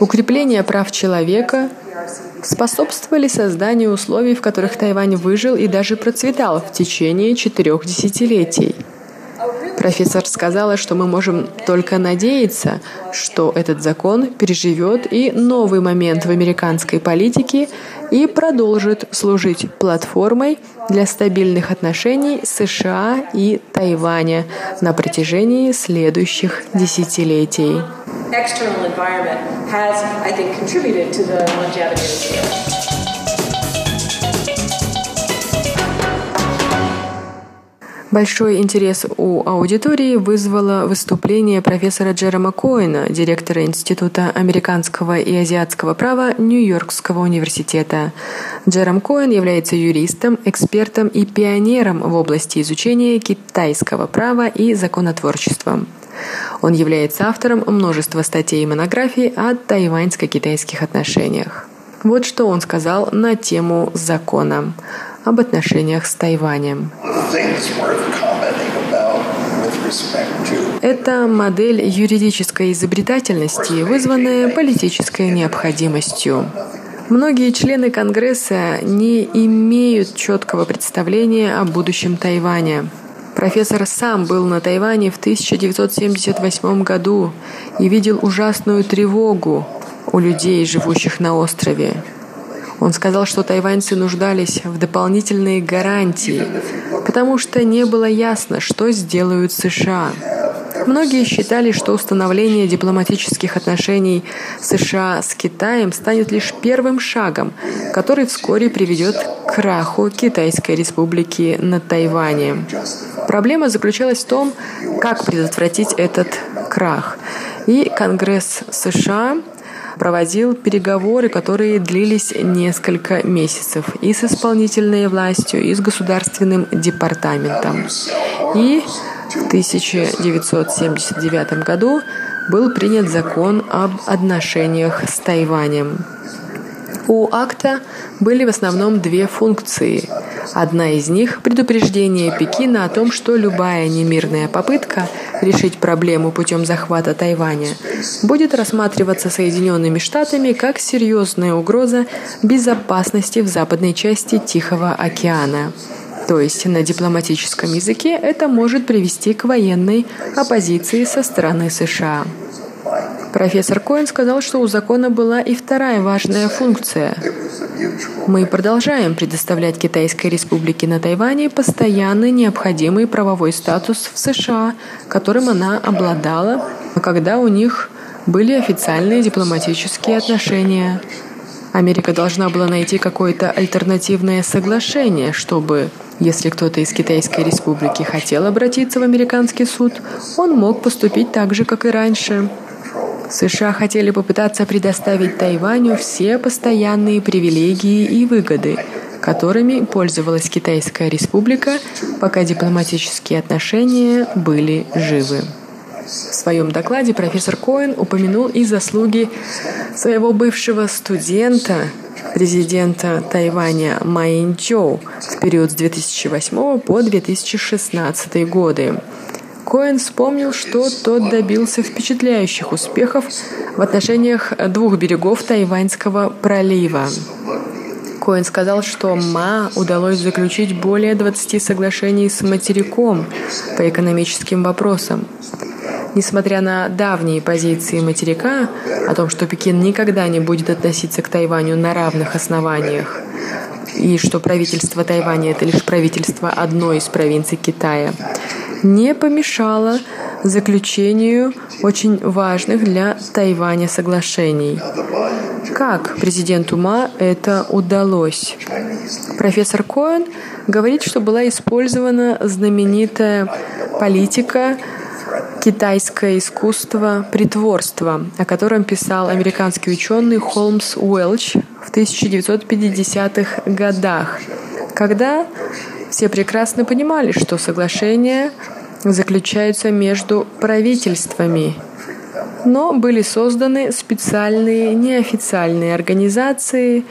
S8: укрепление прав человека способствовали созданию условий, в которых Тайвань выжил и даже процветал в течение четырех десятилетий. Профессор сказала, что мы можем только надеяться, что этот закон переживет и новый момент в американской политике и продолжит служить платформой для стабильных отношений США и Тайваня на протяжении следующих десятилетий. External environment has, I think, contributed to the longevity of the Большой интерес у аудитории вызвало выступление профессора Джерома Коэна, директора Института американского и азиатского права Нью-Йоркского университета. Джером Коэн является юристом, экспертом и пионером в области изучения китайского права и законотворчества. Он является автором множества статей и монографий о тайваньско-китайских отношениях. Вот что он сказал на тему закона об отношениях с Тайванем. Это модель юридической изобретательности, вызванная политической необходимостью. Многие члены Конгресса не имеют четкого представления о будущем Тайваня. Профессор сам был на Тайване в 1978 году и видел ужасную тревогу у людей, живущих на острове. Он сказал, что тайваньцы нуждались в дополнительные гарантии, потому что не было ясно, что сделают США. Многие считали, что установление дипломатических отношений США с Китаем станет лишь первым шагом, который вскоре приведет к краху Китайской республики на Тайване. Проблема заключалась в том, как предотвратить этот крах. И Конгресс США проводил переговоры, которые длились несколько месяцев и с исполнительной властью, и с государственным департаментом. И в 1979 году был принят закон об отношениях с Тайванем. У акта были в основном две функции. Одна из них – предупреждение Пекина о том, что любая немирная попытка решить проблему путем захвата Тайваня будет рассматриваться Соединенными Штатами как серьезная угроза безопасности в западной части Тихого океана. то есть на дипломатическом языке, это может привести к военной оппозиции со стороны США. Профессор Коэн сказал, что у закона была и вторая важная функция. Мы продолжаем предоставлять Китайской Республике на Тайване постоянный необходимый правовой статус в США, которым она обладала, когда у них были официальные дипломатические отношения. Америка должна была найти какое-то альтернативное соглашение, чтобы, если кто-то из Китайской Республики хотел обратиться в американский суд, он мог поступить так же, как и раньше. США хотели попытаться предоставить Тайваню все постоянные привилегии и выгоды, которыми пользовалась Китайская республика, пока дипломатические отношения были живы. В своем докладе профессор Коэн упомянул и заслуги своего бывшего студента, президента Тайваня Майнчоу в период с 2008 по 2016 годы. Коэн вспомнил, что тот добился впечатляющих успехов в отношениях двух берегов Тайваньского пролива. Коэн сказал, что МА удалось заключить более 20 соглашений с материком по экономическим вопросам. Несмотря на давние позиции материка о том, что Пекин никогда не будет относиться к Тайваню на равных основаниях, и что правительство Тайваня – это лишь правительство одной из провинций Китая, не помешало заключению очень важных для Тайваня соглашений. Как президенту Ма это удалось? Профессор Коэн говорит, что была использована знаменитая политика китайское искусство притворства, о котором писал американский ученый Холмс Уэлч в 1950-х годах, когда все прекрасно понимали, что соглашения заключаются между правительствами но были созданы специальные неофициальные организации,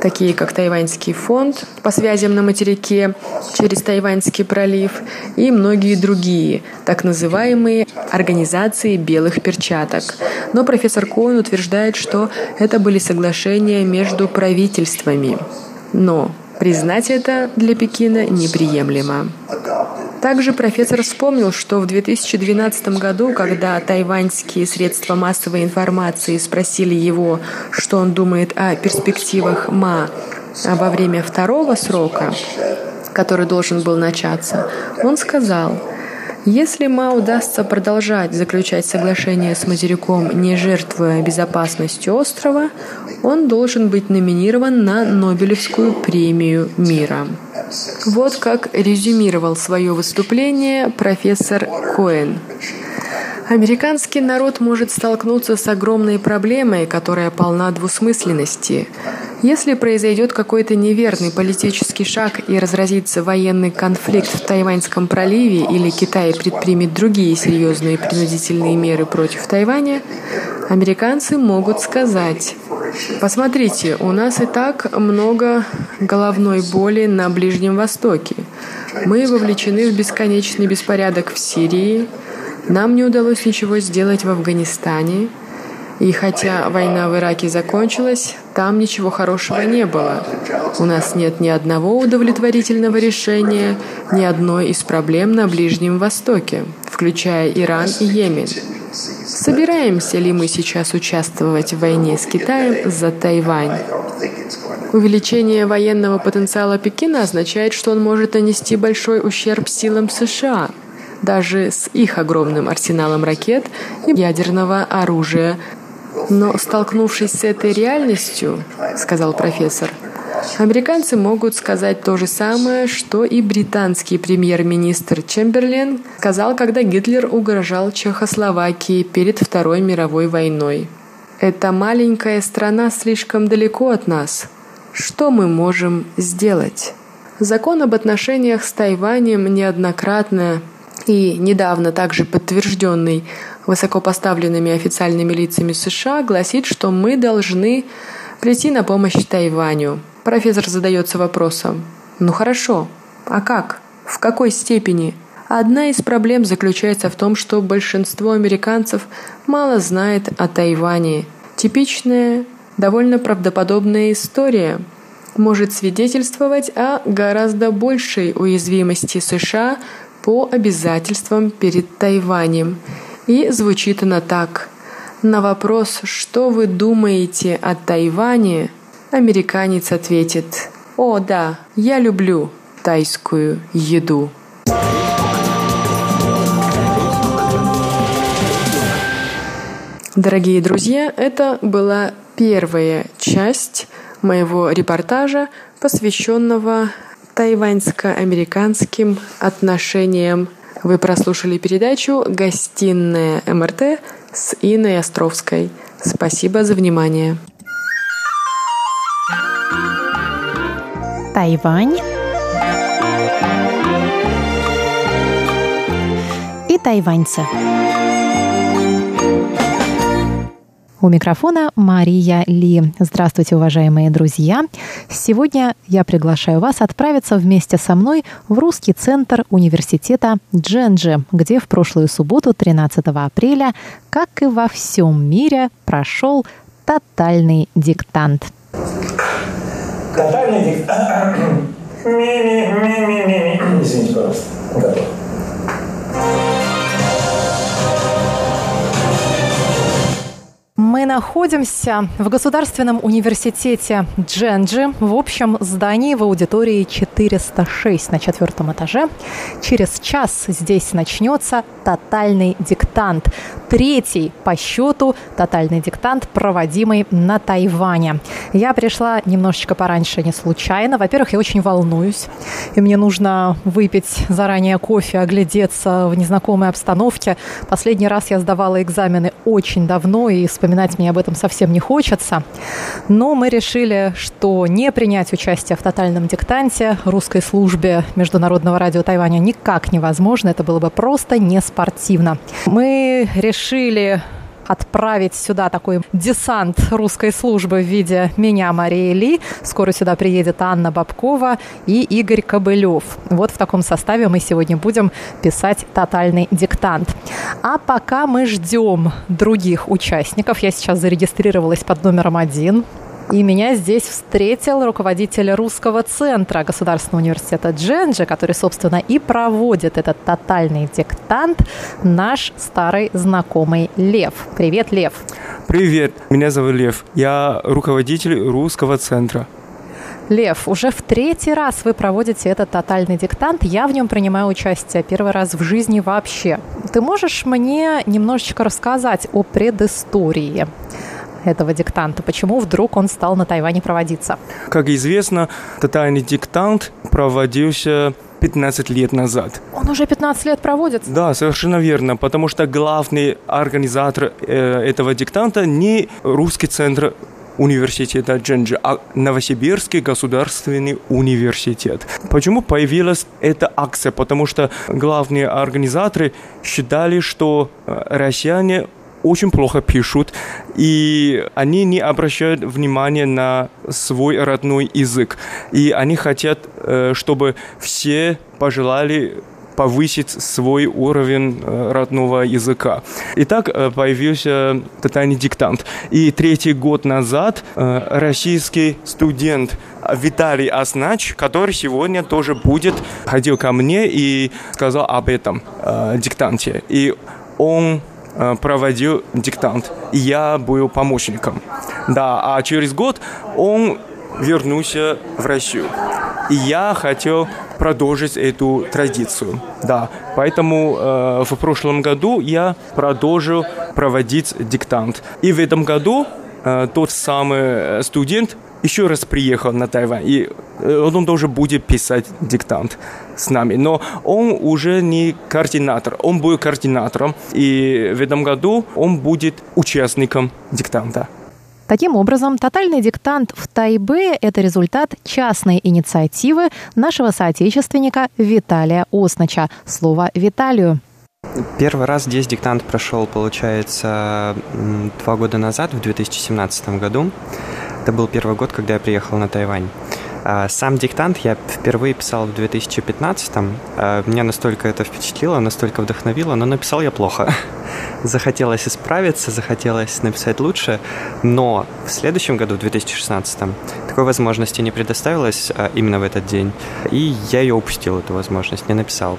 S8: такие как Тайваньский фонд по связям на материке через Тайваньский пролив и многие другие, так называемые организации белых перчаток. Но профессор Коэн утверждает, что это были соглашения между правительствами. Но признать это для Пекина неприемлемо. Также профессор вспомнил, что в 2012 году, когда тайваньские средства массовой информации спросили его, что он думает о перспективах МА во время второго срока, который должен был начаться, он сказал – если МА удастся продолжать заключать соглашение с материком, не жертвуя безопасности острова, он должен быть номинирован на Нобелевскую премию мира. Вот как резюмировал свое выступление профессор Коэн. Американский народ может столкнуться с огромной проблемой, которая полна двусмысленности. Если произойдет какой-то неверный политический шаг и разразится военный конфликт в Тайваньском проливе или Китай предпримет другие серьезные принудительные меры против Тайваня, американцы могут сказать Посмотрите, у нас и так много головной боли на Ближнем Востоке. Мы вовлечены в бесконечный беспорядок в Сирии, нам не удалось ничего сделать в Афганистане, и хотя война в Ираке закончилась, там ничего хорошего не было. У нас нет ни одного удовлетворительного решения, ни одной из проблем на Ближнем Востоке, включая Иран и Йемен. Собираемся ли мы сейчас участвовать в войне с Китаем за Тайвань? Увеличение военного потенциала Пекина означает, что он может нанести большой ущерб силам США – даже с их огромным арсеналом ракет и ядерного оружия. Но столкнувшись с этой реальностью, сказал профессор, Американцы могут сказать то же самое, что и британский премьер-министр Чемберлен сказал, когда Гитлер угрожал Чехословакии перед Второй мировой войной. «Эта маленькая страна слишком далеко от нас. Что мы можем сделать?» Закон об отношениях с Тайванем неоднократно и недавно также подтвержденный высокопоставленными официальными лицами США, гласит, что мы должны прийти на помощь Тайваню. Профессор задается вопросом, ну хорошо, а как? В какой степени? Одна из проблем заключается в том, что большинство американцев мало знает о Тайване. Типичная, довольно правдоподобная история – может свидетельствовать о гораздо большей уязвимости США по обязательствам перед Тайванем. И звучит она так. На вопрос «Что вы думаете о Тайване?» американец ответит «О, да, я люблю тайскую еду». Дорогие друзья, это была первая часть моего репортажа, посвященного тайваньско-американским отношениям. Вы прослушали передачу «Гостиная МРТ» с Инной Островской. Спасибо за внимание.
S1: Тайвань и тайваньцы. У микрофона Мария Ли. Здравствуйте, уважаемые друзья! Сегодня я приглашаю вас отправиться вместе со мной в русский центр университета Дженджи, где в прошлую субботу, 13 апреля, как и во всем мире, прошел тотальный диктант.
S5: Тотальный диктант. Извините, пожалуйста.
S1: Мы находимся в Государственном университете Дженджи в общем здании в аудитории 406 на четвертом этаже. Через час здесь начнется тотальный диктант. Третий по счету тотальный диктант, проводимый на Тайване. Я пришла немножечко пораньше, не случайно. Во-первых, я очень волнуюсь, и мне нужно выпить заранее кофе, оглядеться в незнакомой обстановке. Последний раз я сдавала экзамены очень давно, и вспоминать мне об этом совсем не хочется. Но мы решили, что не принять участие в тотальном диктанте русской службе Международного радио Тайваня никак невозможно. Это было бы просто не спортивно. Мы решили отправить сюда такой десант русской службы в виде меня, Марии Ли. Скоро сюда приедет Анна Бабкова и Игорь Кобылев. Вот в таком составе мы сегодня будем писать тотальный диктант. А пока мы ждем других участников, я сейчас зарегистрировалась под номером один. И меня здесь встретил руководитель русского центра Государственного университета Дженджи, который, собственно, и проводит этот тотальный диктант, наш старый знакомый Лев. Привет, Лев.
S9: Привет, меня зовут Лев. Я руководитель русского центра.
S1: Лев, уже в третий раз вы проводите этот тотальный диктант. Я в нем принимаю участие первый раз в жизни вообще. Ты можешь мне немножечко рассказать о предыстории? Этого диктанта? Почему вдруг он стал на Тайване проводиться?
S9: Как известно, тотальный диктант проводился 15 лет назад.
S1: Он уже 15 лет проводится?
S9: Да, совершенно верно, потому что главный организатор э, этого диктанта не русский центр университета Дженджи, а Новосибирский государственный университет. Почему появилась эта акция? Потому что главные организаторы считали, что э, россияне очень плохо пишут, и они не обращают внимания на свой родной язык. И они хотят, э, чтобы все пожелали повысить свой уровень э, родного языка. Итак, э, появился тотальный диктант. И третий год назад российский студент Виталий Аснач, который сегодня тоже будет, ходил ко мне и сказал об этом диктанте. И он проводил диктант. Я был помощником. Да, а через год он вернулся в Россию. И я хотел продолжить эту традицию. Да, поэтому э, в прошлом году я продолжил проводить диктант. И в этом году э, тот самый студент еще раз приехал на Тайвань, и э, он тоже будет писать диктант с нами. Но он уже не координатор, он будет координатором, и в этом году он будет участником диктанта.
S1: Таким образом, тотальный диктант в Тайбе – это результат частной инициативы нашего соотечественника Виталия Оснача. Слово Виталию.
S10: Первый раз здесь диктант прошел, получается, два года назад, в 2017 году. Это был первый год, когда я приехал на Тайвань. А сам диктант я впервые писал в 2015-м. А меня настолько это впечатлило, настолько вдохновило, но написал я плохо. Захотелось исправиться, захотелось написать лучше, но в следующем году, в 2016-м, такой возможности не предоставилось а, именно в этот день, и я ее упустил, эту возможность, не написал.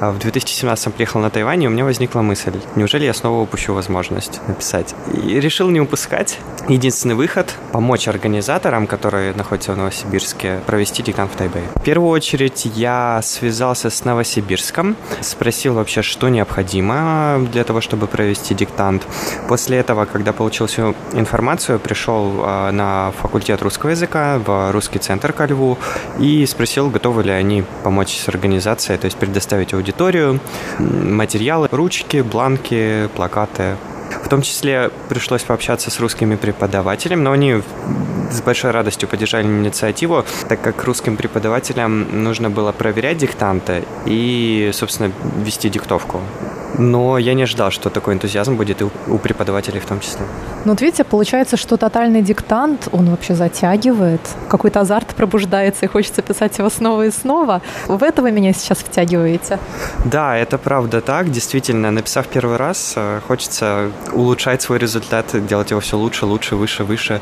S10: А в 2017 приехал на Тайвань, и у меня возникла мысль, неужели я снова упущу возможность написать? И решил не упускать. Единственный выход – помочь организаторам, которые находятся в Новосибирске, провести диктант в Тайбэе. В первую очередь я связался с Новосибирском, спросил вообще, что необходимо для того, чтобы провести диктант. После этого, когда получил всю информацию, пришел а, на факультет русского языка, в русский центр ко Льву, и спросил, готовы ли они помочь с организацией, то есть предоставить аудиторию аудиторию, материалы, ручки, бланки, плакаты. В том числе пришлось пообщаться с русскими преподавателями, но они с большой радостью поддержали инициативу, так как русским преподавателям нужно было проверять диктанты и, собственно, вести диктовку. Но я не ожидал, что такой энтузиазм будет и у преподавателей в том числе.
S1: Ну вот видите, получается, что тотальный диктант, он вообще затягивает, какой-то азарт пробуждается и хочется писать его снова и снова. В это вы меня сейчас втягиваете?
S10: Да, это правда так. Действительно, написав первый раз, э, хочется улучшать свой результат, делать его все лучше, лучше, выше, выше.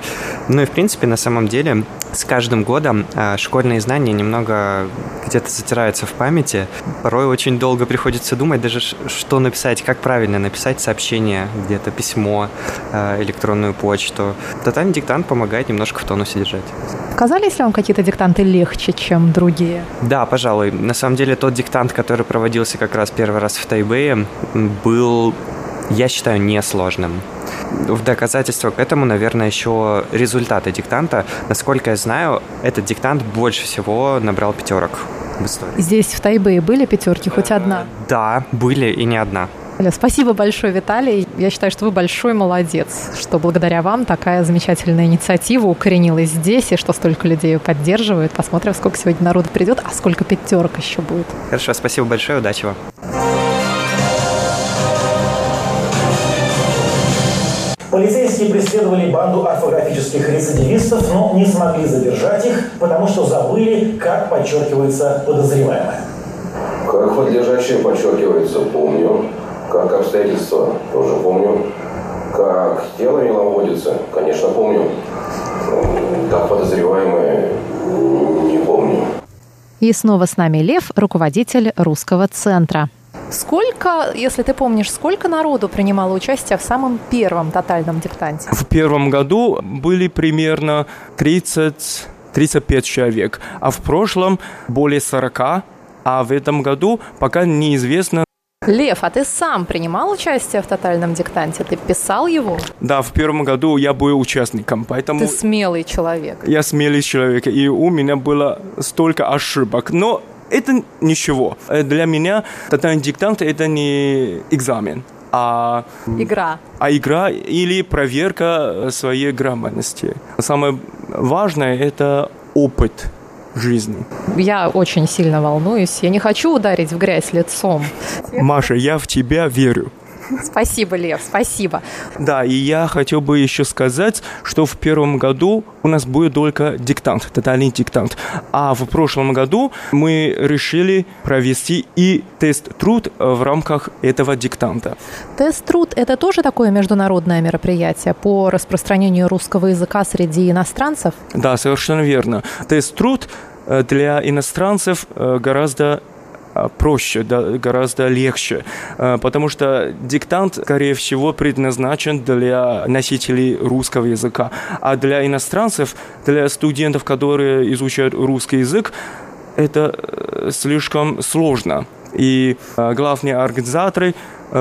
S10: Ну и, в принципе, на самом деле, с каждым годом э, школьные знания немного где-то затираются в памяти. Порой очень долго приходится думать даже, что написать, как правильно написать сообщение, где-то письмо, э, электронную почту. Тотальный диктант помогает немножко в тонусе держать.
S1: Казались ли вам какие-то диктанты легче, чем другие?
S10: Да, пожалуй. На самом деле тот диктант, который проводился как раз первый раз в Тайбэе, был, я считаю, несложным. В доказательство к этому, наверное, еще результаты диктанта. Насколько я знаю, этот диктант больше всего набрал пятерок в истории.
S1: Здесь, в Тайбэе, были пятерки, хоть одна?
S10: Да, были и не одна.
S1: Спасибо большое, Виталий. Я считаю, что вы большой молодец, что благодаря вам такая замечательная инициатива укоренилась здесь, и что столько людей ее поддерживают. Посмотрим, сколько сегодня народу придет, а сколько пятерок еще будет.
S10: Хорошо, спасибо большое, удачи вам.
S5: Преследовали банду орфографических рецидивистов, но не смогли задержать их, потому что забыли, как подчеркивается подозреваемое.
S11: Как подлежащее подчеркивается, помню. Как обстоятельства, тоже помню. Как тело меловодится, конечно, помню. Как подозреваемое, не помню.
S1: И снова с нами Лев, руководитель русского центра. Сколько, если ты помнишь, сколько народу принимало участие в самом первом тотальном диктанте?
S9: В первом году были примерно 30-35 человек, а в прошлом более 40, а в этом году пока неизвестно
S1: Лев, а ты сам принимал участие в тотальном диктанте? Ты писал его?
S9: Да, в первом году я был участником, поэтому...
S1: Ты смелый человек.
S9: Я смелый человек, и у меня было столько ошибок. Но это ничего. Для меня тотальный диктант – это не экзамен, а...
S1: Игра.
S9: А игра или проверка своей грамотности. Самое важное – это опыт жизни.
S1: Я очень сильно волнуюсь. Я не хочу ударить в грязь лицом.
S9: Маша, я в тебя верю.
S1: Спасибо, Лев, спасибо.
S9: Да, и я хотел бы еще сказать, что в первом году у нас будет только диктант, тотальный диктант. А в прошлом году мы решили провести и тест-труд в рамках этого диктанта.
S1: Тест-труд – это тоже такое международное мероприятие по распространению русского языка среди иностранцев?
S9: Да, совершенно верно. Тест-труд для иностранцев гораздо проще, да, гораздо легче, потому что диктант, скорее всего, предназначен для носителей русского языка, а для иностранцев, для студентов, которые изучают русский язык, это слишком сложно. И главные организаторы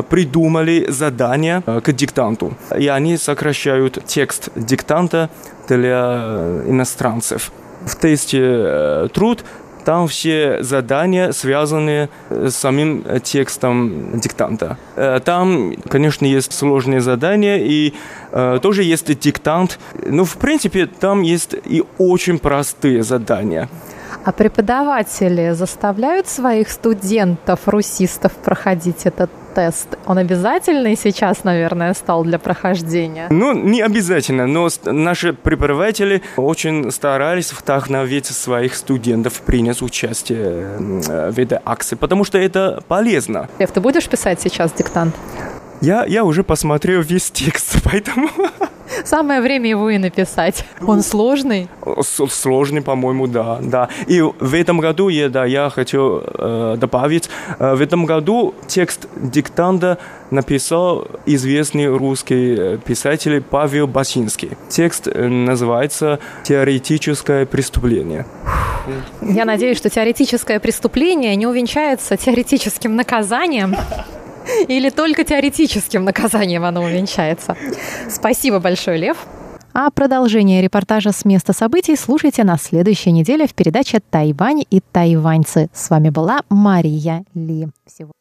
S9: придумали задание к диктанту. И они сокращают текст диктанта для иностранцев. В тесте труд там все задания связаны с самим текстом диктанта. Там, конечно, есть сложные задания, и э, тоже есть диктант. Но, в принципе, там есть и очень простые задания.
S1: А преподаватели заставляют своих студентов, русистов, проходить этот тест? Он обязательный сейчас, наверное, стал для прохождения?
S9: Ну, не обязательно, но наши преподаватели очень старались вдохновить своих студентов принять участие в этой акции, потому что это полезно.
S1: Лев, ты будешь писать сейчас диктант?
S9: Я, я уже посмотрел весь текст, поэтому...
S1: Самое время его и написать. Он сложный?
S9: Сложный, по-моему, да, да. И в этом году я, да, я хочу э, добавить, э, в этом году текст диктанта написал известный русский э, писатель Павел Басинский. Текст э, называется «Теоретическое преступление».
S1: Я надеюсь, что теоретическое преступление не увенчается теоретическим наказанием. Или только теоретическим наказанием оно увенчается. Спасибо большое, Лев. А продолжение репортажа с места событий слушайте на следующей неделе в передаче «Тайвань и тайваньцы». С вами была Мария Ли. Всего